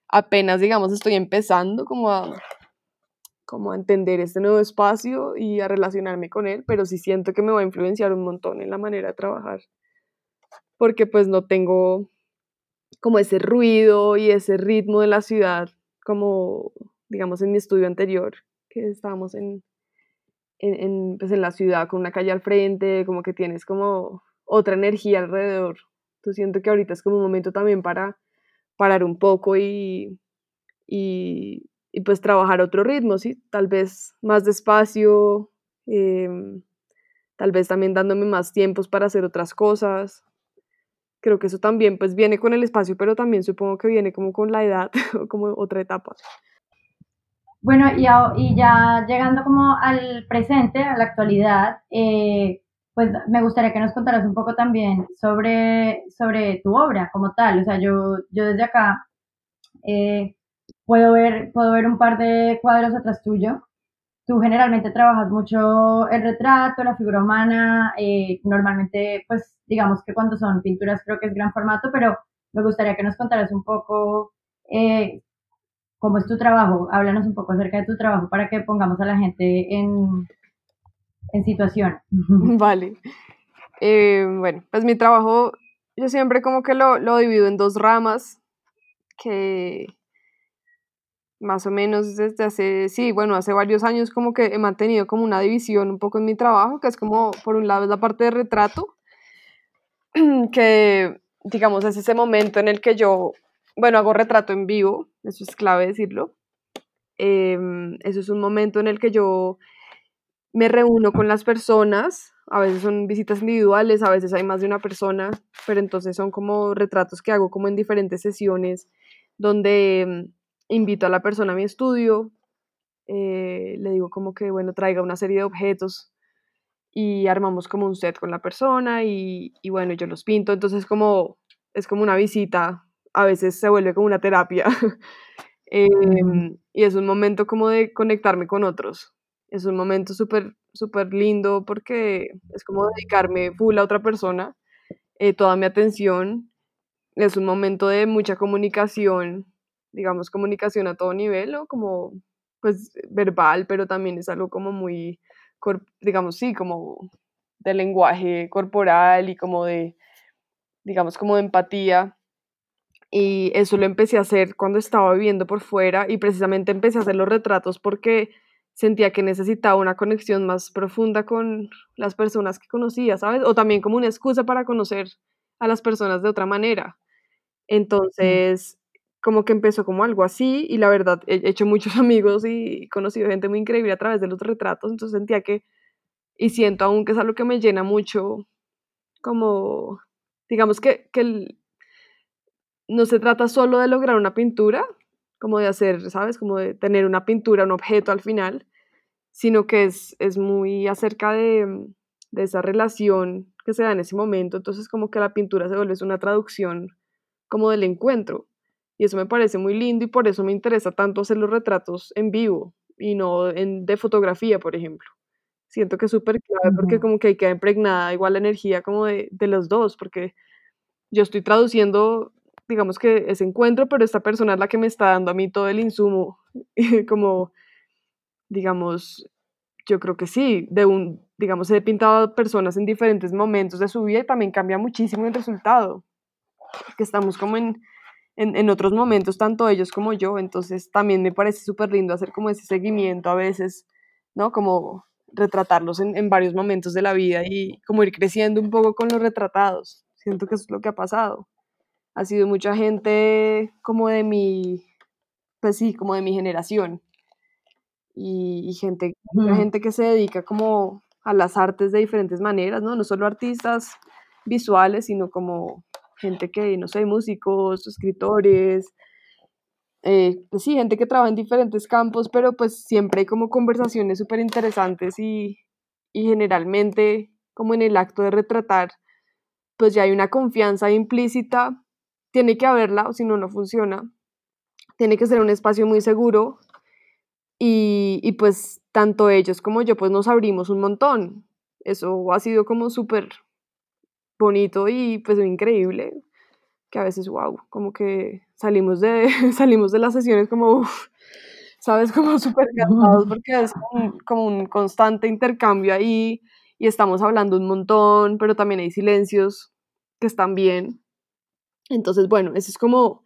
apenas, digamos, estoy empezando como a, como a entender este nuevo espacio y a relacionarme con él, pero sí siento que me va a influenciar un montón en la manera de trabajar porque pues no tengo como ese ruido y ese ritmo de la ciudad como digamos en mi estudio anterior que estábamos en, en, pues, en la ciudad con una calle al frente, como que tienes como otra energía alrededor. Entonces siento que ahorita es como un momento también para parar un poco y, y, y pues trabajar otro ritmo, ¿sí? Tal vez más despacio, em, tal vez también dándome más tiempos para hacer otras cosas creo que eso también pues viene con el espacio, pero también supongo que viene como con la edad (laughs) o como otra etapa. Bueno, y, ya llegando como al presente, a la actualidad, eh, pues me gustaría que nos contaras un poco también sobre, sobre tu obra como tal. O sea, yo, yo desde acá eh, puedo, ver, puedo ver un par de cuadros atrás tuyo Tú generalmente trabajas mucho el retrato, la figura humana, eh, normalmente, pues digamos que cuando son pinturas creo que es gran formato, pero me gustaría que nos contaras un poco eh, cómo es tu trabajo, háblanos un poco acerca de tu trabajo para que pongamos a la gente en, en situación. (laughs) Vale. Eh, bueno, pues mi trabajo, yo siempre como que lo, lo divido en dos ramas, que más o menos desde hace, sí, bueno, hace varios años como que he mantenido como una división un poco en mi trabajo, que es como, por un lado es la parte de retrato, (clears throat) que digamos es ese momento en el que yo, bueno, hago retrato en vivo, eso es clave decirlo. Em, eso es un momento en el que yo me reúno con las personas, a veces son visitas individuales, a veces hay más de una persona, pero entonces son como retratos que hago como en diferentes sesiones donde em, invito a la persona a mi estudio, eh, le digo como que, bueno, traiga una serie de objetos y armamos como un set con la persona y, y bueno, yo los pinto, entonces como, es como una visita, a veces se vuelve como una terapia (laughs) em, y es un momento como de conectarme con otros, es un momento súper, súper lindo porque es como dedicarme full a otra persona, eh, toda mi atención, es un momento de mucha comunicación digamos, comunicación a todo nivel, ¿no? Como, pues, verbal, pero también es algo como muy, digamos, sí, como de lenguaje corporal y como de, digamos, como de empatía. Y eso lo empecé a hacer cuando estaba viviendo por fuera y precisamente empecé a hacer los retratos porque sentía que necesitaba una conexión más profunda con las personas que conocía, ¿sabes? O también como una excusa para conocer a las personas de otra manera. Entonces, como que empezó como algo así y la verdad he hecho muchos (laughs) amigos y conocido gente muy increíble a través de los retratos, entonces sentía que, y siento aún que es algo que me llena mucho, como, digamos que, que no se trata solo de lograr una pintura, como de hacer, ¿sabes? Como de tener una pintura, un objeto al final, sino que es, es muy acerca de, de esa relación que se da en ese momento, entonces como que la pintura se vuelve una traducción como del encuentro y eso me parece muy lindo y por eso me interesa tanto hacer los retratos en vivo y no en, de fotografía, por ejemplo. Siento que es súper clave porque como que queda impregnada igual la energía como de, de los dos, porque yo estoy traduciendo, digamos que ese encuentro, pero esta persona es la que me está dando a mí todo el insumo, (laughs) como, digamos, yo creo que sí, de un, digamos, he pintado a personas en diferentes momentos de su vida y también cambia muchísimo el resultado, que estamos como en, en, otros momentos, tanto ellos como yo, entonces también me parece súper lindo hacer como ese seguimiento a veces, ¿no? Como retratarlos en, en, varios momentos de la vida y como ir creciendo un poco con los retratados. Siento que eso es lo que ha pasado. Ha sido mucha gente como de mi, pues sí, como de mi generación. Y, y gente, mucha gente que se dedica como a las artes de diferentes maneras, ¿no? No solo artistas visuales, sino como gente que, no sé, músicos, escritores, eh, pues sí, gente que trabaja en diferentes campos, pero pues siempre hay como conversaciones súper interesantes y, y generalmente como en el acto de retratar, pues ya hay una confianza implícita, tiene que haberla, o si no, no funciona. Tiene que ser un espacio muy seguro y, y pues tanto ellos como yo pues nos abrimos un montón. Eso ha sido como súper bonito y pues increíble, que a veces, wow, como que salimos de, (laughs) salimos de las sesiones como, uf, sabes, como súper cansados porque es como un, constante intercambio ahí y estamos hablando un montón, pero también hay silencios que están bien. Entonces, bueno, eso es como,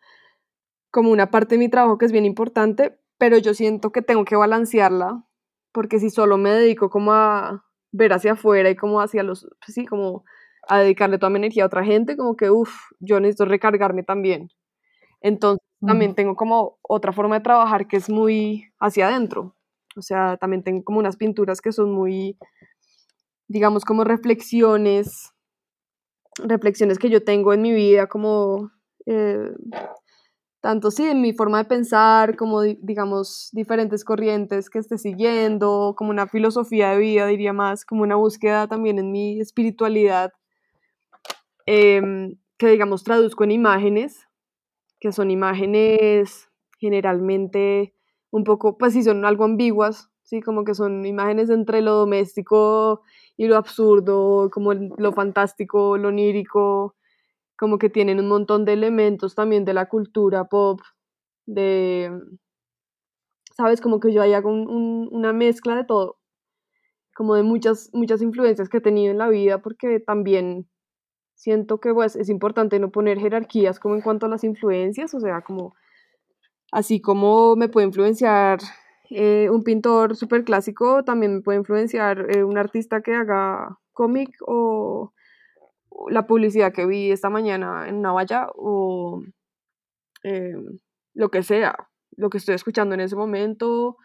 como una parte de mi trabajo que es bien importante, pero yo siento que tengo que balancearla, porque si solo me dedico como a ver hacia afuera y como hacia los, pues sí, como a dedicarle toda mi energía a otra gente, como que, uff, yo necesito recargarme también. Entonces, también tengo como otra forma de trabajar que es muy hacia adentro. O sea, también tengo como unas pinturas que son muy, digamos, como reflexiones, reflexiones que yo tengo en mi vida, como, eh, tanto sí, en mi forma de pensar, como, digamos, diferentes corrientes que esté siguiendo, como una filosofía de vida, diría más, como una búsqueda también en mi espiritualidad Em, que digamos traduzco en imágenes, que son imágenes generalmente un poco, pues sí, son algo ambiguas, sí, como que son imágenes entre lo doméstico y lo absurdo, como lo fantástico, lo onírico, como que tienen un montón de elementos también de la cultura pop, de, sabes, como que yo hago una mezcla de todo, como de muchas, muchas influencias que he tenido en la vida, porque también siento que pues, es importante no poner jerarquías como en cuanto a las influencias, o sea, como así como me puede influenciar eh, un pintor súper clásico, también me puede influenciar eh, un artista que haga cómic o la publicidad que vi esta mañana en una valla o eh, lo que sea, lo que estoy escuchando en ese momento,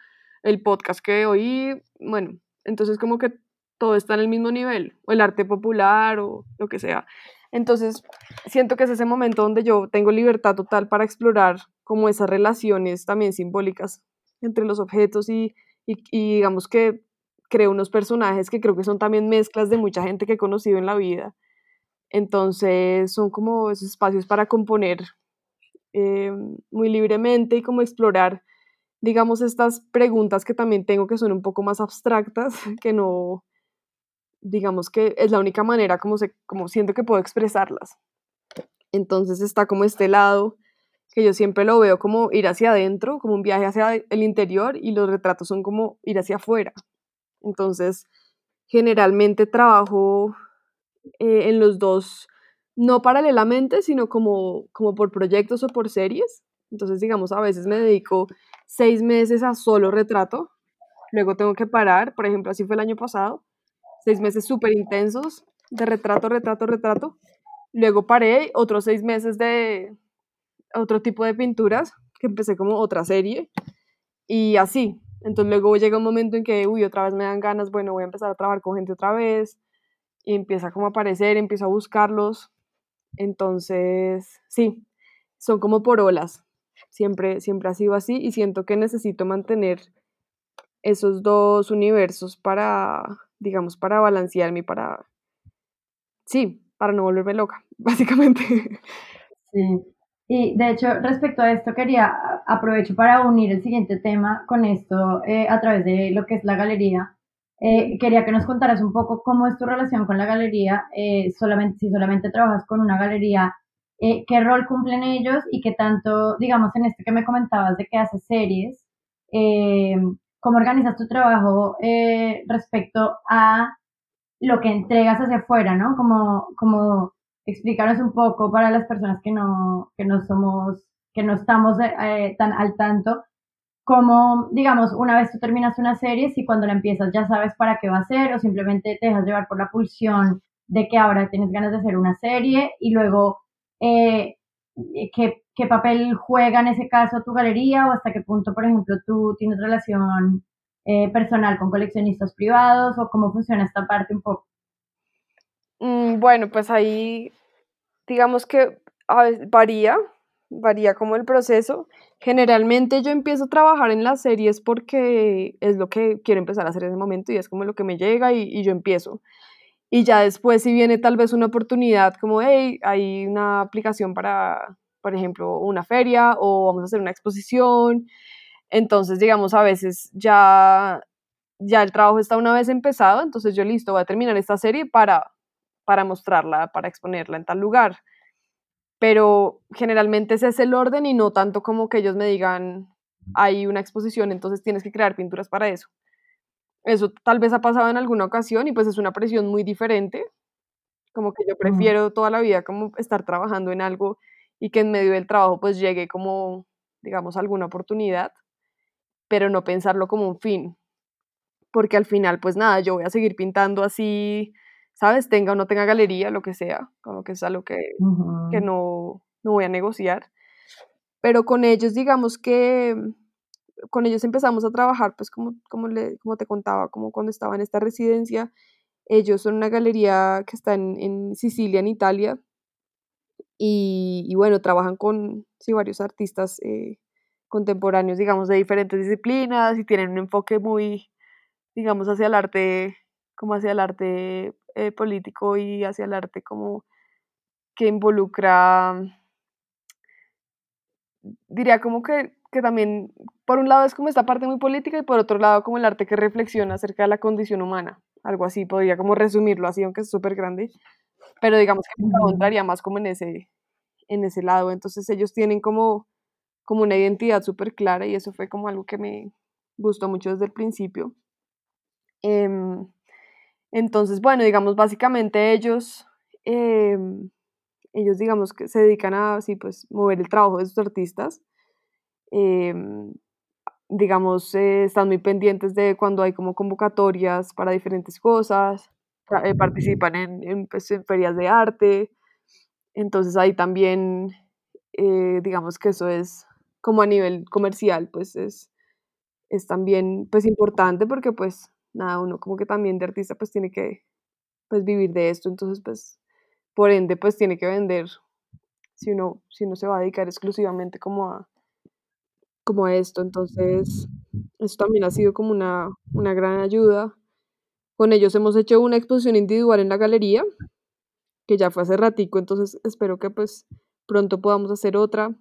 el podcast que oí, bueno, entonces como que todo está en el mismo nivel, o el arte popular o lo que sea. Entonces siento que es ese momento donde yo tengo libertad total para explorar como esas relaciones también simbólicas entre los objetos y, y, digamos que creo unos personajes que creo que son también mezclas de mucha gente que he conocido en la vida. Entonces son como esos espacios para componer eh, muy libremente y como explorar, digamos, estas preguntas que también tengo que son un poco más abstractas, (laughs) que no, digamos que es la única manera como, se, como siento que puedo expresarlas. Entonces está como este lado que yo siempre lo veo como ir hacia adentro, como un viaje hacia el interior y los retratos son como ir hacia afuera. Entonces, generalmente trabajo eh, en los dos no paralelamente, sino como, como por proyectos o por series. Entonces, digamos, a veces me dedico seis meses a solo retrato, luego tengo que parar, por ejemplo, así fue el año pasado, seis meses súper intensos de retrato, retrato, retrato. Luego paré otros seis meses de otro tipo de pinturas, que empecé como otra serie, y así. Entonces luego llega un momento en que, uy, otra vez me dan ganas, bueno, voy a empezar a trabajar con gente otra vez, y empieza como a aparecer, empiezo a buscarlos, entonces, sí, son como por olas. Siempre, siempre ha sido así y siento que necesito mantener esos dos universos para, digamos, para balancearme para, sí, para no volverme loca, (laughs) básicamente. Sí. Y de hecho, respecto a esto, quería, aprovecho para unir el siguiente tema con esto eh, a través de lo que es la galería. Eh, quería que nos contaras un poco cómo es tu relación con la galería, eh, solamente, si solamente trabajas con una galería, qué rol cumplen ellos y qué tanto, digamos, en esto que me comentabas de que haces series, cómo organizas tu trabajo respecto a lo que entregas hacia afuera, ¿no? Como, como explicarnos un poco para las personas que no, que no somos, que no estamos tan al tanto como, digamos, una vez tú terminas una serie, si cuando la empiezas ya sabes para qué va a ser o simplemente te dejas llevar por la pulsión de que ahora tienes ganas de hacer una serie y luego eh, ¿qué, qué, papel juega en ese caso tu galería o hasta qué punto, por ejemplo, tú tienes relación eh, personal con coleccionistas privados o cómo funciona esta parte un poco. Mm, bueno, pues ahí digamos que a veces varía, varía como el proceso. Generalmente yo empiezo a trabajar en las series porque es lo que quiero empezar a hacer en ese momento y es como lo que me llega y, yo empiezo. Y ya después si viene tal vez una oportunidad como, hey, hay una aplicación para, por ejemplo, una feria o vamos a hacer una exposición. Entonces, digamos, a veces ya, ya el trabajo está una vez empezado, entonces yo listo, voy a terminar esta serie para, para mostrarla, para exponerla en tal lugar pero generalmente ese es el orden y no tanto como que ellos me digan, hay una exposición, entonces tienes que crear pinturas para eso. Eso tal vez ha pasado en alguna ocasión y pues es una presión muy diferente, como que yo prefiero toda la vida como estar trabajando en algo y que en medio del trabajo pues llegue como, digamos, alguna oportunidad, pero no pensarlo como un fin, porque al final pues nada, yo voy a seguir pintando así ¿sabes? Tenga o no tenga galería, lo que sea, como que es algo que, que no, no voy a negociar. Pero con ellos, digamos que con ellos empezamos a trabajar, pues como, como, le, como te contaba, como cuando estaba en esta residencia, ellos son una galería que está en, en Sicilia, en Italia, y, y, bueno, trabajan con varios artistas eh, contemporáneos, digamos, de diferentes disciplinas y tienen un enfoque muy, digamos, hacia el arte, como hacia el arte eh, político y hacia el arte como que involucra, diría como que, que también, por un lado es como esta parte muy política y por otro lado como el arte que reflexiona acerca de la condición humana, algo así, podría como resumirlo así, aunque es súper grande, pero digamos que entraría más como en ese, en ese lado, entonces ellos tienen como, como una identidad súper clara y eso fue como algo que me gustó mucho desde el principio. Em, Entonces, bueno, digamos, básicamente ellos, em, ellos digamos que se dedican a, así, pues, mover el trabajo de sus artistas. Em, digamos, eh, están muy pendientes de cuando hay como convocatorias para diferentes cosas, eh, participan en, pues, en, ferias de arte, entonces ahí también, eh, digamos que eso es como a nivel comercial, pues es, es también pues importante porque pues nada, uno como que también de artista pues tiene que pues vivir de esto, entonces pues por ende pues tiene que vender si uno, si uno se va a dedicar exclusivamente como a, como esto. Entonces, eso también ha sido como una, una gran ayuda. Con ellos hemos hecho una exposición individual en la galería, que ya fue hace ratico, entonces espero que pues pronto podamos hacer otra.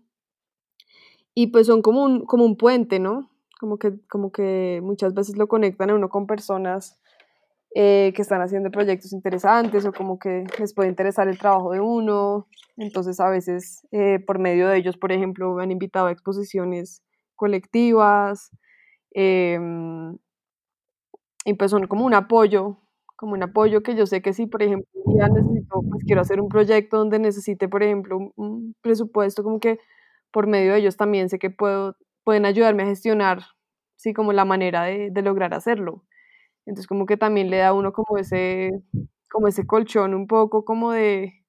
Y pues son como un, como un puente, ¿no? Como que, como que muchas veces lo conectan a uno con personas eh, que están haciendo proyectos interesantes o como que les puede interesar el trabajo de uno. Entonces a veces eh, por medio de ellos, por ejemplo, me han invitado a exposiciones colectivas, em, y pues son como un apoyo, como un apoyo que yo sé que si, por ejemplo, ya necesito, pues quiero hacer un proyecto donde necesite, por ejemplo, un, presupuesto, como que por medio de ellos también sé que puedo, pueden ayudarme a gestionar, sí, como la manera de lograr hacerlo. Entonces como que también le da a uno como ese, como ese colchón un poco como de,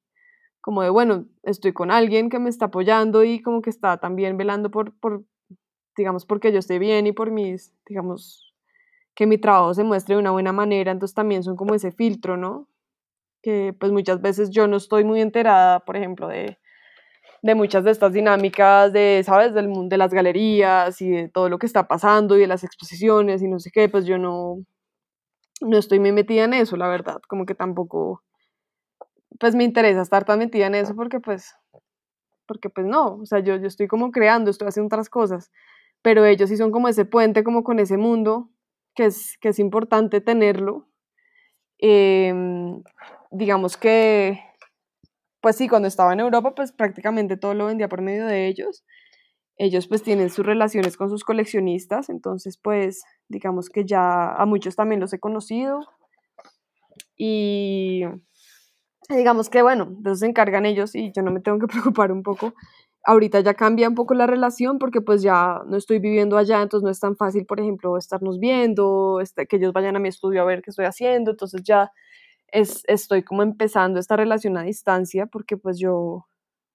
como de, bueno, estoy con alguien que me está apoyando y como que está también velando por, por, digamos, porque yo esté bien y por mis, digamos, que mi trabajo se muestre de una buena manera, entonces también son como ese filtro, ¿no? Que pues muchas veces yo no estoy muy enterada, por ejemplo, de, de muchas de estas dinámicas de, ¿sabes? Del mundo de las galerías y de todo lo que está pasando y de las exposiciones y no sé qué, pues yo no, no estoy muy metida en eso, la verdad, como que tampoco, pues me interesa estar tan metida en eso porque pues, porque pues no, o sea, yo, yo estoy como creando, estoy haciendo otras cosas, pero ellos sí son como ese puente, como con ese mundo, que es, que es importante tenerlo. Em, digamos que, pues sí, cuando estaba en Europa, pues prácticamente todo lo vendía por medio de ellos. Ellos pues tienen sus relaciones con sus coleccionistas, entonces pues digamos que ya a muchos también los he conocido. Y digamos que bueno, de eso se encargan ellos y yo no me tengo que (laughs) preocupar un poco ahorita ya cambia un poco la relación porque pues ya no estoy viviendo allá, entonces no es tan fácil, por ejemplo, estarnos viendo, este, que ellos vayan a mi estudio a ver qué estoy haciendo, entonces ya es, estoy como empezando esta relación a distancia porque pues yo,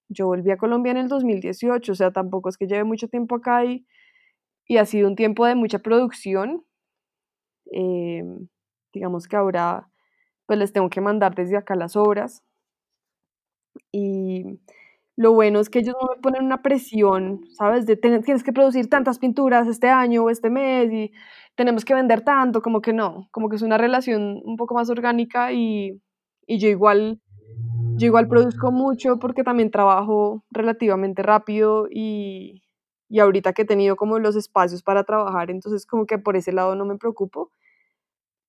yo volví a Colombia en el 2018, o sea, tampoco es que lleve mucho tiempo acá y, y ha sido un tiempo de mucha producción. Eh, digamos que ahora pues les tengo que mandar desde acá las obras y lo bueno es que ellos no me ponen una presión, ¿sabes? Tienes que producir tantas pinturas este año o este mes y tenemos que vender tanto, como que no, como que es una relación un poco más orgánica y, y yo igual yo igual produzco mucho porque también trabajo relativamente rápido y, y ahorita que he tenido como los espacios para trabajar, entonces como que por ese lado no me preocupo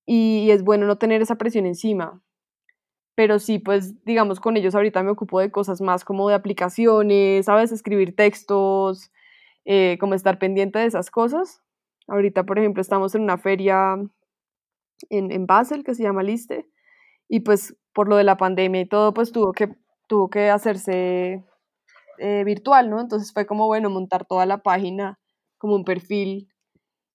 y, y es bueno no tener esa presión encima pero sí, pues digamos con ellos ahorita me ocupo de cosas más como de aplicaciones, ¿sabes? Escribir textos, eh, como estar pendiente de esas cosas. Ahorita, por ejemplo, estamos en una feria en, en Basel que se llama Liste y pues por lo de la pandemia y todo, pues tuvo que, tuvo que hacerse eh, virtual, ¿no? Entonces fue como, bueno, montar toda la página como un perfil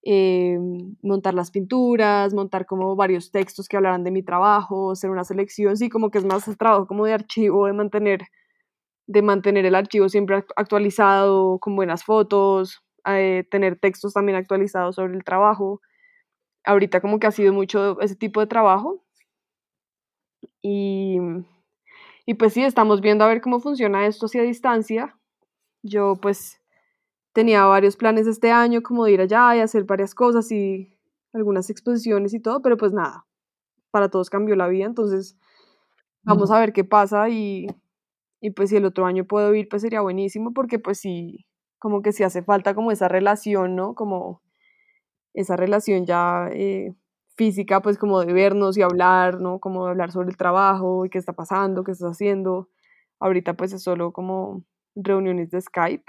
eh, montar las pinturas, montar como varios textos que hablaran de mi trabajo, hacer una selección, sí, como que es más trabajo como de archivo, de mantener, de mantener el archivo siempre actualizado, con buenas fotos, eh, tener textos también actualizados sobre el trabajo. Ahorita como que ha sido mucho ese tipo de trabajo. Y, y pues sí, estamos viendo a ver cómo funciona esto así a distancia. Yo pues tenía varios planes este año, como de ir allá y hacer varias cosas y algunas exposiciones y todo, pero pues nada, para todos cambió la vida, entonces vamos a ver qué pasa y, y pues si el otro año puedo ir, pues sería buenísimo, porque pues sí, como que sí hace falta como esa relación, ¿no? Como esa relación ya eh, física, pues como de vernos y hablar, ¿no? Como de hablar sobre el trabajo y qué está pasando, qué estás haciendo. Ahorita pues es solo como reuniones de Skype,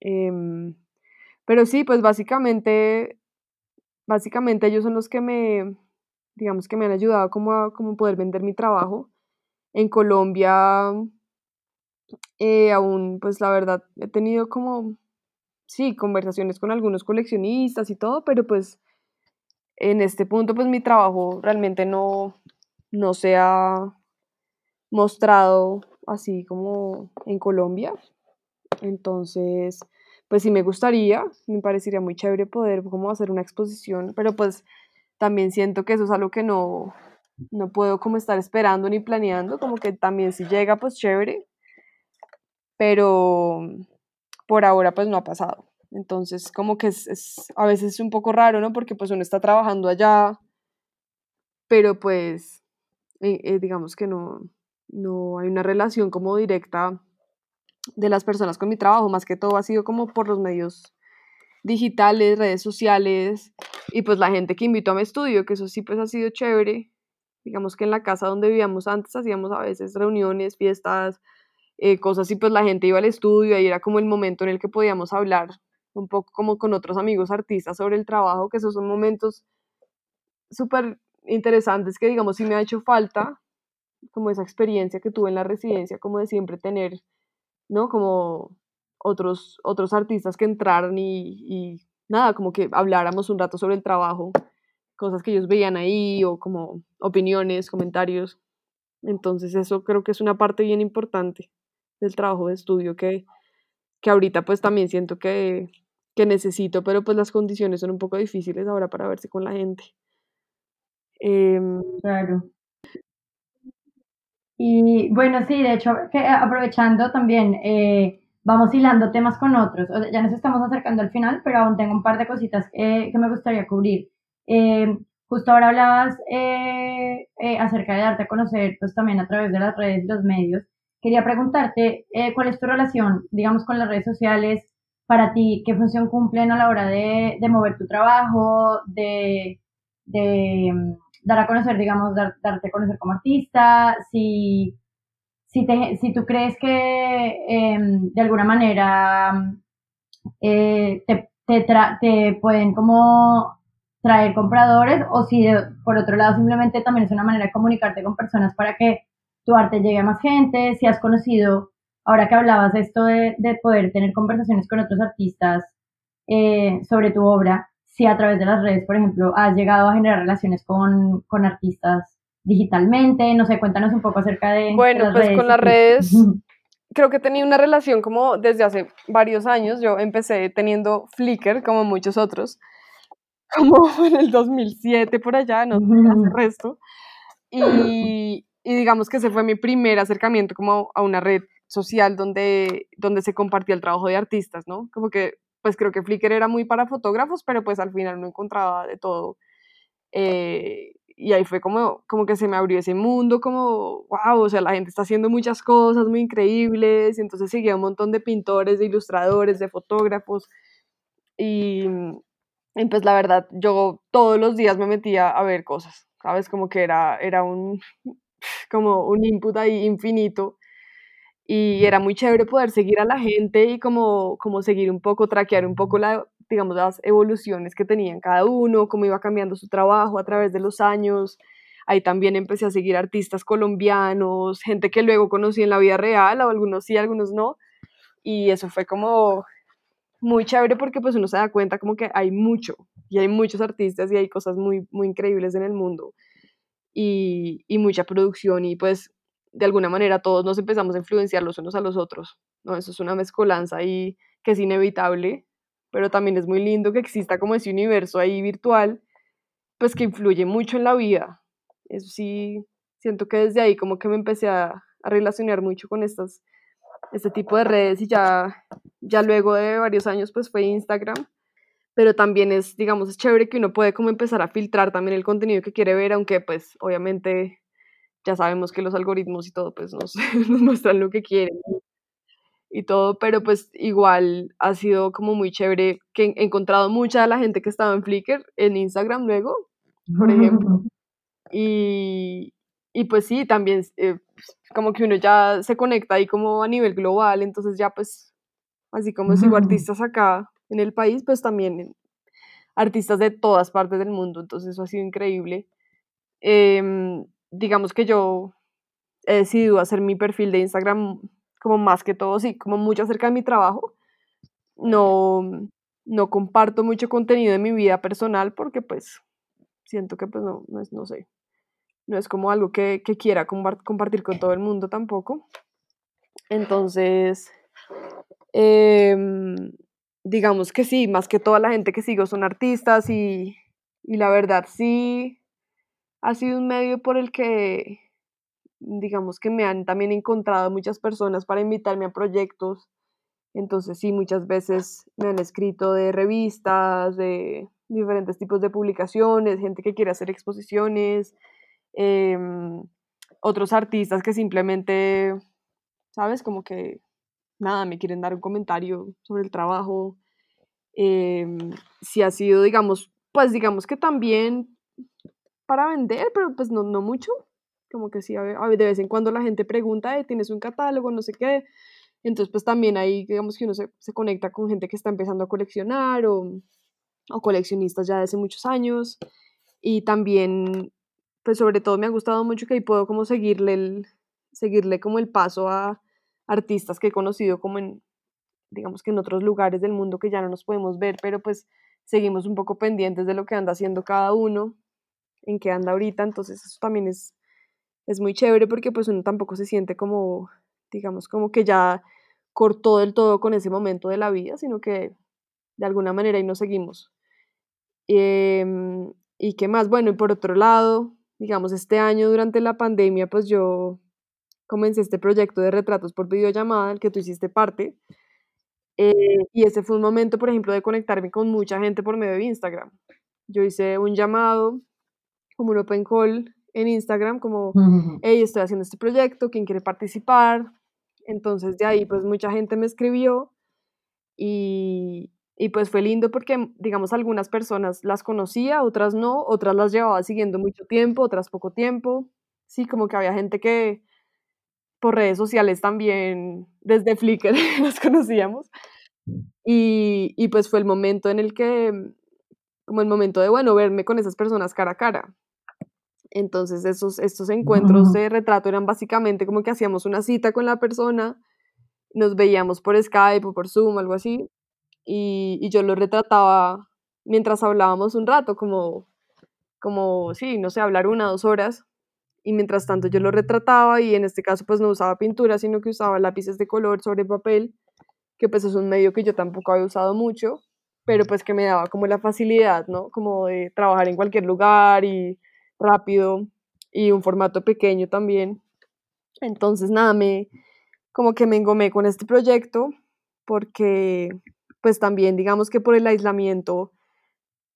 Em, pero sí, pues básicamente, básicamente ellos son los que me, digamos que me han ayudado como a como poder vender mi trabajo. En Colombia, eh, aún, pues la verdad, he tenido como, sí, conversaciones con algunos coleccionistas y todo, pero pues en este punto, pues mi trabajo realmente no, no se ha mostrado así como en Colombia. Entonces, pues sí me gustaría, me parecería muy chévere poder como hacer una exposición, pero pues también siento que eso es algo que no, no puedo como estar esperando ni planeando, como que también si llega, pues chévere, pero por ahora pues no ha pasado. Entonces, como que es, es a veces es un poco raro, ¿no? Porque pues uno está trabajando allá, pero pues eh, eh, digamos que no, no hay una relación como directa de las personas con mi trabajo, más que todo ha sido como por los medios digitales, redes sociales y pues la gente que invitó a mi estudio, que eso sí pues ha sido chévere. Digamos que en la casa donde vivíamos antes hacíamos a veces reuniones, fiestas, eh, cosas y pues la gente iba al estudio y era como el momento en el que podíamos hablar un poco como con otros amigos artistas sobre el trabajo, que esos son momentos súper interesantes que digamos sí me ha hecho falta, como esa experiencia que tuve en la residencia, como de siempre tener, ¿no? Como otros, otros artistas que entraran y, y nada, como que habláramos un rato sobre el trabajo, cosas que ellos veían ahí o como opiniones, comentarios. Entonces eso creo que es una parte bien importante del trabajo de estudio que, que ahorita pues también siento que, que necesito, pero pues las condiciones son un poco difíciles ahora para verse con la gente. Em, Claro. Y bueno, sí, de hecho, que aprovechando también, eh, vamos hilando temas con otros. O sea, ya nos estamos acercando al final, pero aún tengo un par de cositas que, que me gustaría cubrir. Eh, justo ahora hablabas eh, eh, acerca de darte a conocer, pues también a través de las redes y los medios. Quería preguntarte, eh, ¿cuál es tu relación, digamos, con las redes sociales? Para ti, ¿qué función cumplen a la hora de, mover tu trabajo, de, mm, dar a conocer, digamos, dar- darte a conocer como artista? Si, si, te, si tú crees que em, de alguna manera eh, te, te, pueden como traer compradores o si por otro lado simplemente también es una manera de comunicarte con personas para que tu arte llegue a más gente, si has conocido, ahora que hablabas de esto de, de poder tener conversaciones con otros artistas eh, sobre tu obra, si a través de las redes, por ejemplo, has llegado a generar relaciones con, con artistas digitalmente, no sé, cuéntanos un poco acerca de, de Bueno, las pues redes. con las redes (laughs) creo que he tenido una relación como desde hace varios años. Yo empecé teniendo Flickr, como muchos otros, (laughs) como en el 2007 por allá, no sé, (laughs) hace resto. Y, y digamos que ese fue mi primer acercamiento como a una red social donde, donde se compartía el trabajo de artistas, ¿no? Como que, pues creo que Flickr era muy para fotógrafos, pero pues al final no encontraba de todo. Eh, y ahí fue como, como que se me abrió ese mundo, como, wow, o sea, la gente está haciendo muchas cosas muy increíbles, y entonces seguía un montón de pintores, de ilustradores, de fotógrafos, y, y pues la verdad, yo todos los días me metía a ver cosas, ¿sabes? Como que era, era un, como un input ahí infinito, y era muy chévere poder seguir a la gente y como, como seguir un poco, traquear un poco la, digamos, las evoluciones que tenían cada uno, cómo iba cambiando su trabajo a través de los años. Ahí también empecé a seguir artistas colombianos, gente que luego conocí en la vida real, o algunos sí, algunos no. Y eso fue como muy chévere porque pues uno se da cuenta como que hay mucho, y hay muchos artistas y hay cosas muy, muy increíbles en el mundo, y, y mucha producción, y pues de alguna manera todos nos empezamos a influenciar los unos a los otros, ¿no? Eso es una mezcolanza ahí que es inevitable, pero también es muy lindo que exista como ese universo ahí virtual, pues que influye mucho en la vida. Eso sí, siento que desde ahí como que me empecé a, a relacionar mucho con estas, este tipo de redes y ya, ya luego de varios años pues fue Instagram, pero también es, digamos, es chévere que uno puede como empezar a filtrar también el contenido que quiere ver, aunque pues obviamente ya sabemos que los algoritmos y todo pues nos, (laughs) nos muestran lo que quieren y todo, pero pues igual ha sido como muy chévere que he encontrado mucha de la gente que estaba en Flickr en Instagram luego, por ejemplo, (laughs) y, y pues sí, también eh, como que uno ya se conecta ahí como a nivel global, entonces ya pues así como sigo (laughs) artistas acá en el país, pues también artistas de todas partes del mundo, entonces eso ha sido increíble. em, digamos que yo he decidido hacer mi perfil de Instagram como más que todo, sí, como mucho acerca de mi trabajo. No, no comparto mucho contenido de mi vida personal porque pues siento que pues no, no, es, no sé, no es como algo que, que quiera compartir con todo el mundo tampoco. Entonces, em, digamos que sí, más que toda la gente que sigo son artistas y, y la verdad sí ha sido un medio por el que, digamos que me han también encontrado muchas personas para invitarme a proyectos. Entonces sí, muchas veces me han escrito de revistas, de diferentes tipos de publicaciones, gente que quiere hacer exposiciones, em, otros artistas que simplemente, ¿sabes? Como que, nada, me quieren dar un comentario sobre el trabajo. Em, si ha sido, digamos, pues digamos que también para vender, pero pues no, no mucho. Como que sí, de vez en cuando la gente pregunta, ¿tienes un catálogo? No sé qué. Entonces, pues también ahí, digamos que uno se, se conecta con gente que está empezando a coleccionar o, o coleccionistas ya de hace muchos años. Y también, pues sobre todo me ha gustado mucho que ahí puedo como seguirle, el, seguirle como el paso a artistas que he conocido como en, digamos que en otros lugares del mundo que ya no nos podemos ver, pero pues seguimos un poco pendientes de lo que anda haciendo cada uno, en qué anda ahorita, entonces eso también es, es muy chévere porque pues uno tampoco se siente como, digamos, como que ya cortó del todo con ese momento de la vida, sino que de alguna manera ahí nos seguimos. Em, ¿Y qué más? Bueno, y por otro lado, digamos, este año durante la pandemia, pues yo comencé este proyecto de retratos por videollamada, el que tú hiciste parte. Eh, y ese fue un momento, por ejemplo, de conectarme con mucha gente por medio de Instagram. Yo hice un llamado, como un open call en Instagram, como, hey, estoy haciendo este proyecto, ¿quién quiere participar? Entonces de ahí, pues mucha gente me escribió y, y pues fue lindo porque, digamos, algunas personas las conocía, otras no, otras las llevaba siguiendo mucho tiempo, otras poco tiempo. Sí, como que había gente que por redes sociales también, desde Flickr, (laughs) las conocíamos. Y, y pues fue el momento en el que, como el momento de, bueno, verme con esas personas cara a cara. Entonces esos, estos encuentros de retrato eran básicamente como que hacíamos una cita con la persona, nos veíamos por Skype o por Zoom, algo así, y, yo lo retrataba mientras hablábamos un rato, como, como, sí, no sé, hablar una, dos horas, y mientras tanto yo lo retrataba y en este caso pues no usaba pintura, sino que usaba lápices de color sobre papel, que pues es un medio que yo tampoco había usado mucho, pero pues que me daba como la facilidad, ¿no? Como de trabajar en cualquier lugar y rápido y un formato pequeño también. Entonces nada, me como que me engomé con este proyecto porque pues también digamos que por el aislamiento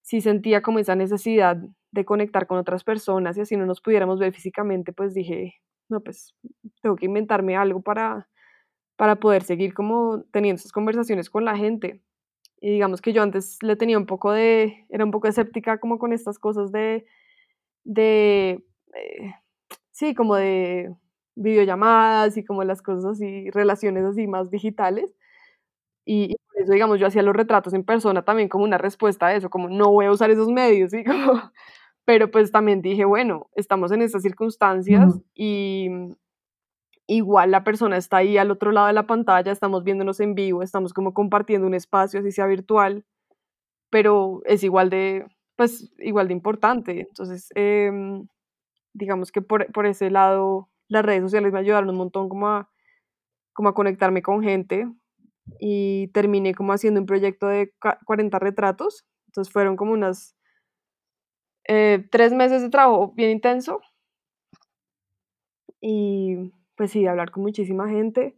sí sentía como esa necesidad de conectar con otras personas y así no nos pudiéramos ver físicamente, pues dije, no, pues tengo que inventarme algo para, para poder seguir como teniendo esas conversaciones con la gente. Y digamos que yo antes le tenía un poco de, era un poco escéptica como con estas cosas de, de, eh, sí, como de videollamadas y como las cosas así, relaciones así más digitales. Y, por eso, digamos, yo hacía los retratos en persona también como una respuesta a eso, como no voy a usar esos medios, ¿sí? (laughs) pero pues también dije, bueno, estamos en estas circunstancias y igual la persona está ahí al otro lado de la pantalla, estamos viéndonos en vivo, estamos como compartiendo un espacio, así sea virtual, pero es igual de, pues, igual de importante. Entonces, em, digamos que por, por, ese lado, las redes sociales me ayudaron un montón como a, como a conectarme con gente, y terminé como haciendo un proyecto de 40 retratos. Entonces fueron como unas eh, tres meses de trabajo bien intenso. Y pues sí, hablar con muchísima gente.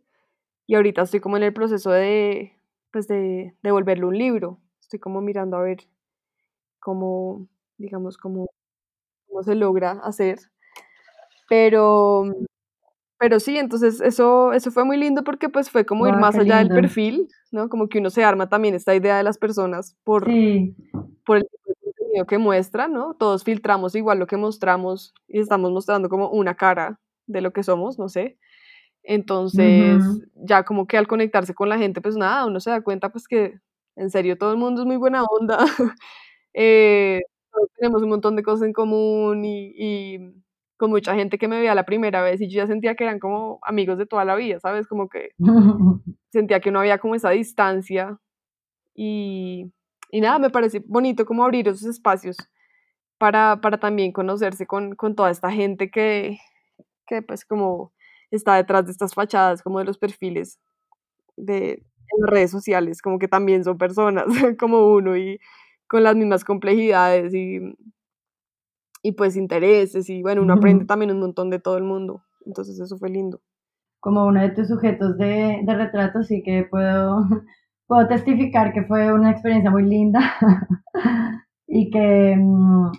Y ahorita estoy como en el proceso de, pues de, de un libro. Estoy como mirando a ver cómo, digamos, cómo, cómo se logra hacer. Pero pero sí, entonces eso, eso fue muy lindo porque pues fue como ir más allá del perfil, ¿no? Como que uno se arma también esta idea de las personas por, por el contenido que muestra, ¿no? Todos filtramos igual lo que mostramos y estamos mostrando como una cara de lo que somos, no sé. Entonces, ya como que al conectarse con la gente, pues nada, uno se da cuenta pues que en serio todo el mundo es muy buena onda, (laughs) eh, tenemos un montón de cosas en común y, y con mucha gente que me veía la primera vez y yo ya sentía que eran como amigos de toda la vida, ¿sabes? Como que (laughs) sentía que no había como esa distancia y, y nada, me parece bonito como abrir esos espacios para, para también conocerse con, con toda esta gente que, que pues como está detrás de estas fachadas, como de los perfiles de en redes sociales, como que también son personas (laughs) como uno y con las mismas complejidades y, y pues intereses y bueno, uno aprende también un montón de todo el mundo, entonces eso fue lindo. Como uno de tus sujetos de, de retrato, sí que puedo, (laughs) puedo testificar que fue una experiencia muy linda (laughs) y que mm,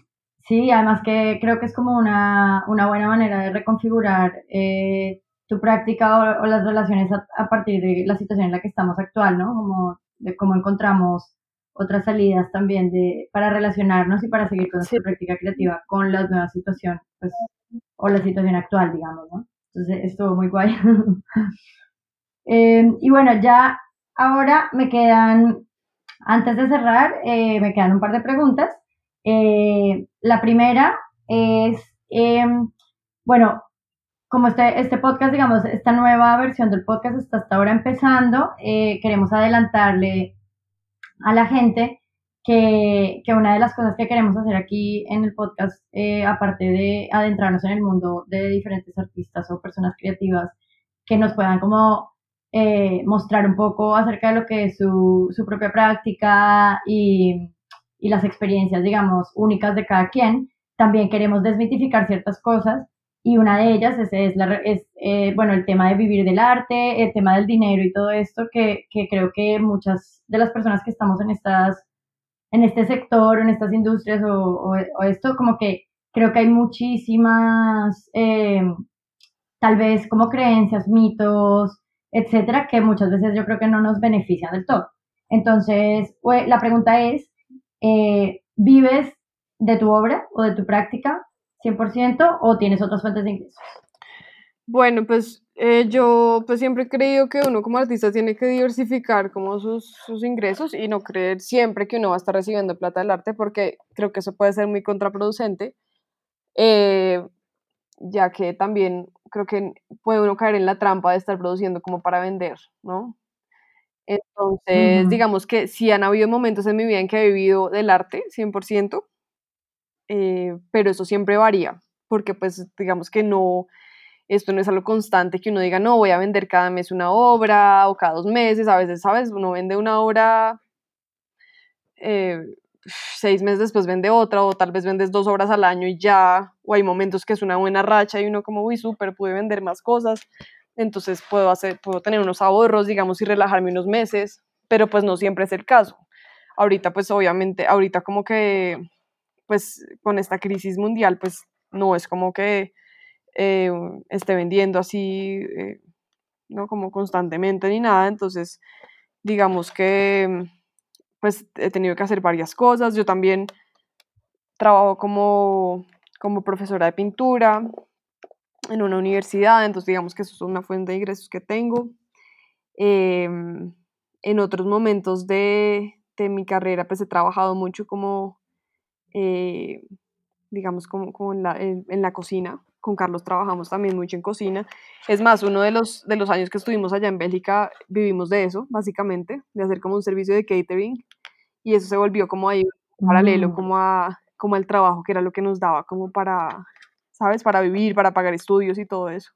sí, además que creo que es como una, una buena manera de reconfigurar eh, tu práctica o, las relaciones a, partir de la situación en la que estamos actual, ¿no? Como de cómo encontramos otras salidas también de, para relacionarnos y para seguir con nuestra práctica creativa con la nueva situación, pues, o la situación actual, digamos, ¿no? Entonces, estuvo muy guay. (laughs) Em, y bueno, ya ahora me quedan, antes de cerrar, eh, me quedan un par de preguntas. Eh, la primera es, em, bueno, como este, este podcast, digamos, esta nueva versión del podcast está hasta ahora empezando, eh, queremos adelantarle a la gente que, que, una de las cosas que queremos hacer aquí en el podcast, eh, aparte de adentrarnos en el mundo de diferentes artistas o personas creativas, que nos puedan como eh, mostrar un poco acerca de lo que es su, su propia práctica y, y las experiencias, digamos, únicas de cada quien, también queremos desmitificar ciertas cosas y una de ellas es, es, la, es eh, bueno, el tema de vivir del arte, el tema del dinero y todo esto que, que, creo que muchas de las personas que estamos en estas en este sector, en estas industrias o, o, esto, como que creo que hay muchísimas, eh, tal vez como creencias, mitos, etcétera, que muchas veces yo creo que no nos benefician del todo. Entonces, la pregunta es, eh, ¿vives de tu obra o de tu práctica? 100% o tienes otras fuentes de ingresos? Bueno, pues eh, yo pues siempre he creído que uno como artista tiene que diversificar como sus, sus, ingresos y no creer siempre que uno va a estar recibiendo plata del arte porque creo que eso puede ser muy contraproducente, eh, ya que también creo que puede uno caer en la trampa de estar produciendo como para vender, ¿no? Entonces, digamos que sí han habido momentos en mi vida en que he vivido del arte, 100%, eh, pero eso siempre varía, porque pues digamos que no, esto no es algo constante que uno diga, no, voy a vender cada mes una obra o cada dos meses, a veces, ¿sabes? Uno vende una obra, eh, seis meses después vende otra, o tal vez vendes dos obras al año y ya, o hay momentos que es una buena racha y uno como, uy, súper, pude vender más cosas, entonces puedo, hacer, puedo tener unos ahorros, digamos, y relajarme unos meses, pero pues no siempre es el caso. Ahorita, pues obviamente, ahorita como que pues con esta crisis mundial, pues no es como que eh, esté vendiendo así, eh, ¿no? Como constantemente ni nada, entonces digamos que pues he tenido que hacer varias cosas, yo también trabajo como, como profesora de pintura en una universidad, entonces digamos que eso es una fuente de ingresos que tengo. Em, en otros momentos de, de mi carrera pues he trabajado mucho como eh, digamos, como, como en, la, en, la, cocina. Con Carlos trabajamos también mucho en cocina. Es más, uno de los, de los años que estuvimos allá en Bélgica vivimos de eso, básicamente, de hacer como un servicio de catering. Y eso se volvió como ahí paralelo, mm. como, a, como al trabajo, que era lo que nos daba como para, ¿sabes? Para vivir, para pagar estudios y todo eso.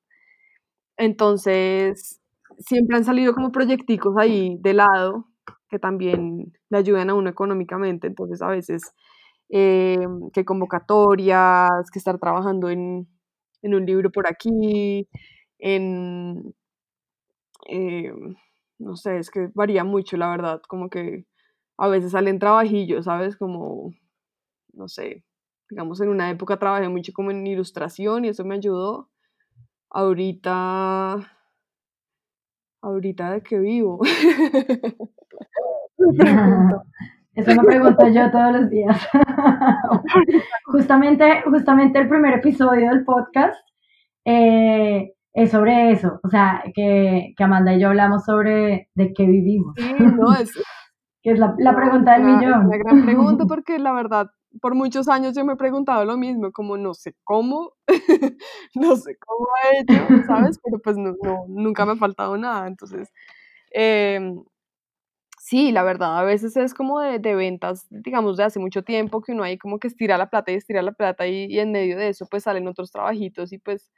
Entonces, siempre han salido como proyecticos ahí de lado que también le ayudan a uno económicamente. Entonces, a veces eh, que convocatorias, que estar trabajando en, en un libro por aquí, en, eh, no sé, es que varía mucho, la verdad, como que a veces salen trabajillos, ¿sabes? Como, no sé, digamos, en una época trabajé mucho como en ilustración y eso me ayudó. Ahorita, ahorita de qué vivo. (laughs) (laughs) Eso me pregunto yo todos los días. (laughs) justamente, justamente el primer episodio del podcast eh, es sobre eso. O sea, que, que, Amanda y yo hablamos sobre de qué vivimos. Sí, no, (laughs) es, que es la, la pregunta del millón. Es una gran pregunta (laughs) porque la verdad, por muchos años yo me he preguntado lo mismo, como no sé cómo, no sé cómo he hecho, ¿sabes? Pero pues no, no, nunca me ha faltado nada, entonces... em, Sí, la verdad, a veces es como de, de ventas, digamos, de hace mucho tiempo, que uno ahí como que estira la plata y estira la plata y, y en medio de eso pues salen otros trabajitos y pues,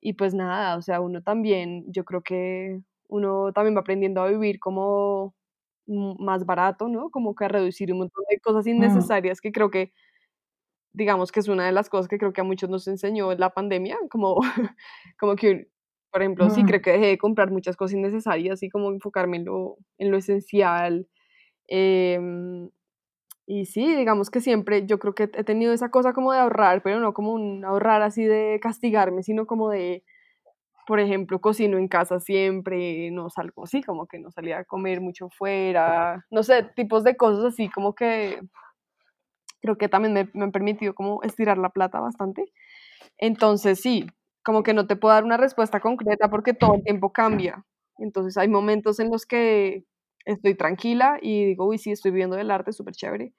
y pues nada, o sea, uno también, yo creo que uno también va aprendiendo a vivir como más barato, ¿no? Como que a reducir un montón de cosas innecesarias que creo que, digamos que es una de las cosas que creo que a muchos nos enseñó la pandemia, como, (laughs) como que, por ejemplo, sí, creo que dejé de comprar muchas cosas innecesarias y como enfocarme en lo, en lo esencial Em, y sí, digamos que siempre yo creo que he tenido esa cosa como de ahorrar, pero no como un ahorrar así de castigarme, sino como de, por ejemplo, cocino en casa siempre, no salgo así, como que no salía a comer mucho fuera, no sé, tipos de cosas así como que creo que también me, me han permitido como estirar la plata bastante. Entonces sí, como que no te puedo dar una respuesta concreta porque todo el tiempo cambia. Entonces hay momentos en los que estoy tranquila y digo, uy, sí, estoy viviendo del arte, súper chévere.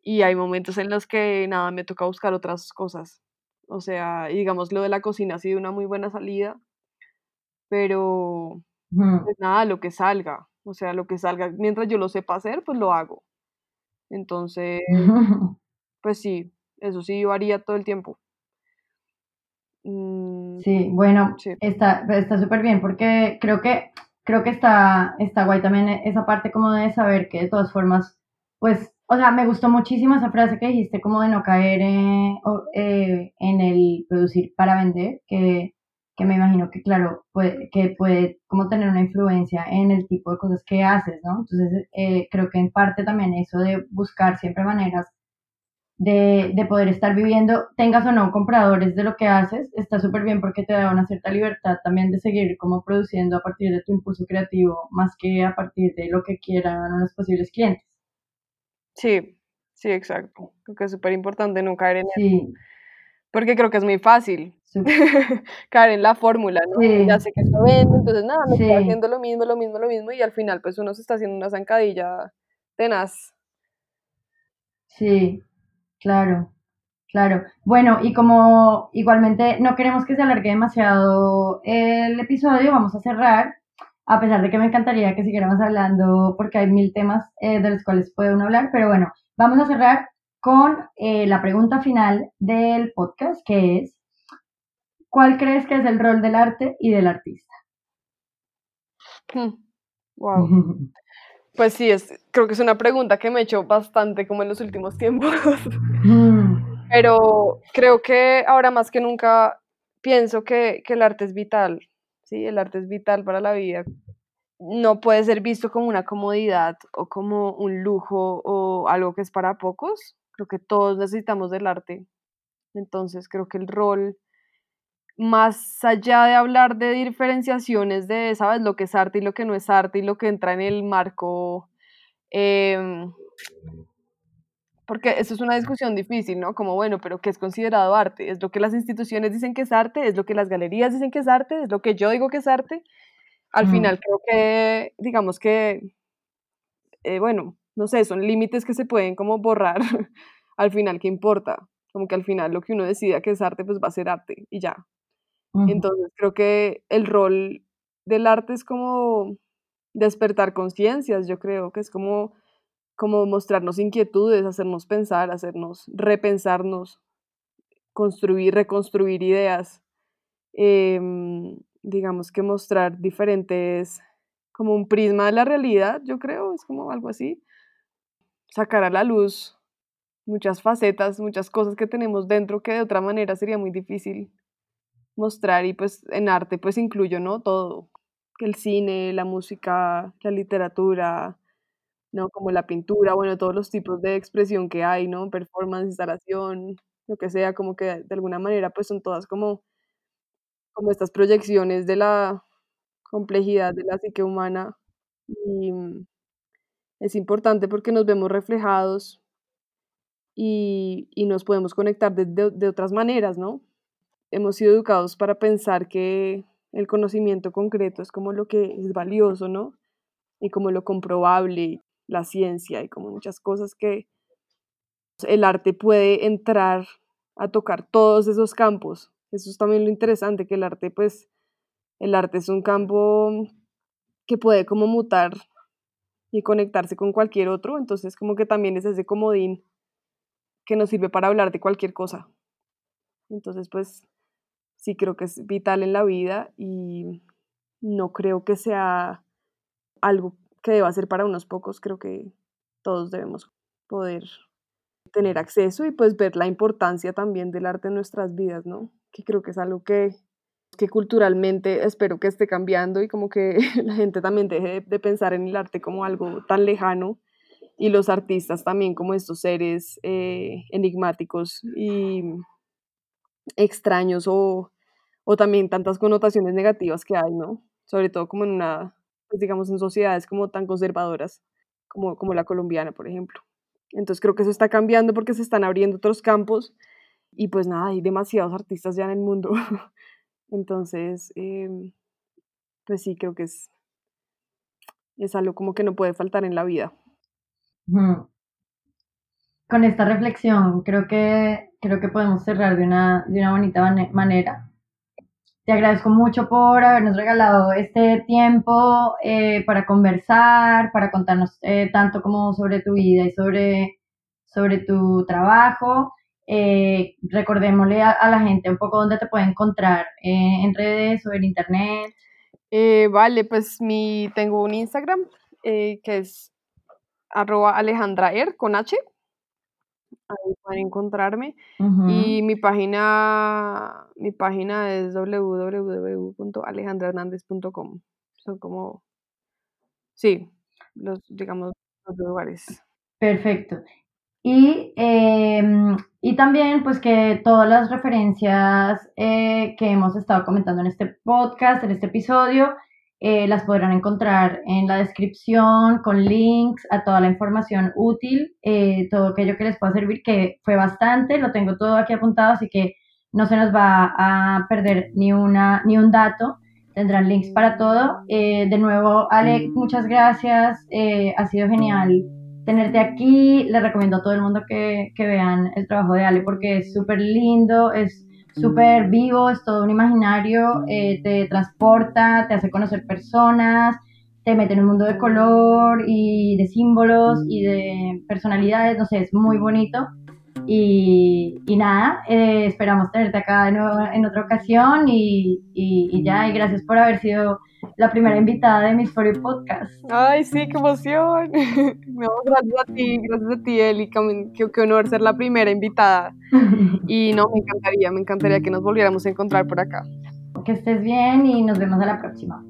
Y hay momentos en los que nada, me toca buscar otras cosas. O sea, digamos, lo de la cocina ha sido una muy buena salida, pero pues nada, lo que salga. O sea, lo que salga, mientras yo lo sepa hacer, pues lo hago. Entonces, (laughs) pues sí, eso sí varía todo el tiempo. Mm, Sí, bueno, sí, está está súper bien porque creo que creo que está está guay también esa parte como de saber que de todas formas, pues, o sea, me gustó muchísimo esa frase que dijiste como de no caer eh, o- eh, en el producir para vender, que, que me imagino que claro, puede, que puede como tener una influencia en el tipo de cosas que haces, ¿no? Entonces, eh, creo que en parte también eso de buscar siempre maneras de, de poder estar viviendo, tengas o no compradores de lo que haces, está súper bien porque te da una cierta libertad también de seguir como produciendo a partir de tu impulso creativo, más que a partir de lo que quieran unos posibles clientes. sí, sí, exacto. Creo que es súper importante no caer en eso, Sí, porque creo que es muy fácil (laughs) caer en la fórmula, ¿no? Ya sé que esto vende, entonces nada, me sí, haciendo lo mismo, lo mismo, lo mismo, y al final pues uno se está haciendo una zancadilla tenaz. sí, claro. Claro. Bueno, y como igualmente no queremos que se alargue demasiado el episodio, vamos a cerrar, a pesar de que me encantaría que siguiéramos hablando porque hay mil temas eh, de los cuales puede uno hablar, pero bueno, vamos a cerrar con eh, la pregunta final del podcast, que es, ¿cuál crees que es el rol del arte y del artista? Wow. (laughs) Pues sí, es, creo que es una pregunta que me he hecho bastante como en los últimos tiempos, (laughs) pero creo que ahora más que nunca pienso que, que el arte es vital, ¿sí? El arte es vital para la vida. No puede ser visto como una comodidad o como un lujo o algo que es para pocos. Creo que todos necesitamos del arte. Entonces creo que el rol, más allá de hablar de diferenciaciones de, ¿sabes? Lo que es arte y lo que no es arte y lo que entra en el marco em, porque eso es una discusión difícil, ¿no? Como, bueno, pero ¿qué es considerado arte? ¿Es lo que las instituciones dicen que es arte? ¿Es lo que las galerías dicen que es arte? ¿Es lo que yo digo que es arte? Al final creo que, digamos que, eh, bueno, no sé, son límites que se pueden como borrar. (laughs) al final, ¿qué importa? Como que al final lo que uno decida que es arte, pues va a ser arte y ya. Entonces creo que el rol del arte es como despertar conciencias, yo creo que es como como mostrarnos inquietudes, hacernos pensar, hacernos repensarnos, construir, reconstruir ideas, em, digamos que mostrar diferentes, como un prisma de la realidad, yo creo, es como algo así, sacar a la luz muchas facetas, muchas cosas que tenemos dentro que de otra manera sería muy difícil mostrar y pues en arte pues incluyo, ¿no? Todo, el cine, la música, la literatura, ¿no? Como la pintura, bueno, todos los tipos de expresión que hay, ¿no? Performance, instalación, lo que sea, como que de alguna manera pues son todas como, como estas proyecciones de la complejidad de la psique humana y mm, es importante porque nos vemos reflejados y, y nos podemos conectar de, de- de otras maneras, ¿no? Hemos sido educados para pensar que el conocimiento concreto es como lo que es valioso, ¿no? Y como lo comprobable, la ciencia y como muchas cosas que el arte puede entrar a tocar todos esos campos. Eso es también lo interesante, que el arte, pues, el arte es un campo que puede como mutar y conectarse con cualquier otro, entonces como que también es ese comodín que nos sirve para hablar de cualquier cosa. Entonces, pues, sí creo que es vital en la vida y no creo que sea algo que deba ser para unos pocos, creo que todos debemos poder tener acceso y pues ver la importancia también del arte en nuestras vidas, ¿no? Que creo que es algo que, que culturalmente espero que esté cambiando y como que (laughs) la gente también deje de, pensar en el arte como algo tan lejano y los artistas también como estos seres eh, enigmáticos y extraños o, o también tantas connotaciones negativas que hay, ¿no? Sobre todo como en una, pues digamos, en sociedades como tan conservadoras como, como la colombiana, por ejemplo. Entonces creo que eso está cambiando porque se están abriendo otros campos y pues nada, hay demasiados artistas ya en el mundo. (laughs) Entonces, em, pues sí, creo que es, es algo como que no puede faltar en la vida. Con esta reflexión creo que, creo que podemos cerrar de una, de una bonita manera. Te agradezco mucho por habernos regalado este tiempo eh, para conversar, para contarnos eh, tanto como sobre tu vida y sobre, sobre tu trabajo. Eh, recordémosle a, la gente un poco dónde te puede encontrar en redes o en internet. vale, pues mi, tengo un Instagram que es arroba alejandraer con H ahí pueden encontrarme. Y mi página, mi página es www.alejandrahernandez.com. Son como, sí, los, digamos, los lugares. Perfecto. Y, em, y también, pues que todas las referencias eh, que hemos estado comentando en este podcast, en este episodio, eh, las podrán encontrar en la descripción con links a toda la información útil, eh, todo aquello que les pueda servir, que fue bastante, lo tengo todo aquí apuntado, así que no se nos va a perder ni, una, ni un dato. Tendrán links para todo. Eh, de nuevo, Ale, muchas gracias. ha sido genial tenerte aquí. Les recomiendo a todo el mundo que, que vean el trabajo de Ale porque es súper lindo, es súper vivo, es todo un imaginario, eh, te transporta, te hace conocer personas, te mete en un mundo de color y de símbolos y de personalidades, no sé, es muy bonito. Y, y nada, eh, esperamos tenerte acá de nuevo en otra ocasión y, y, ya, y gracias por haber sido la primera invitada de mis For Podcast. Ay, sí, qué emoción. (laughs) No, gracias a ti, gracias a ti, Eli, qué, qué honor ser la primera invitada. (laughs) Y no, me encantaría, me encantaría que nos volviéramos a encontrar por acá. Que estés bien y nos vemos a la próxima.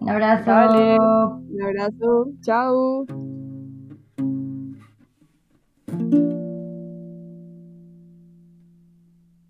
Un abrazo. Vale, un abrazo. Chao.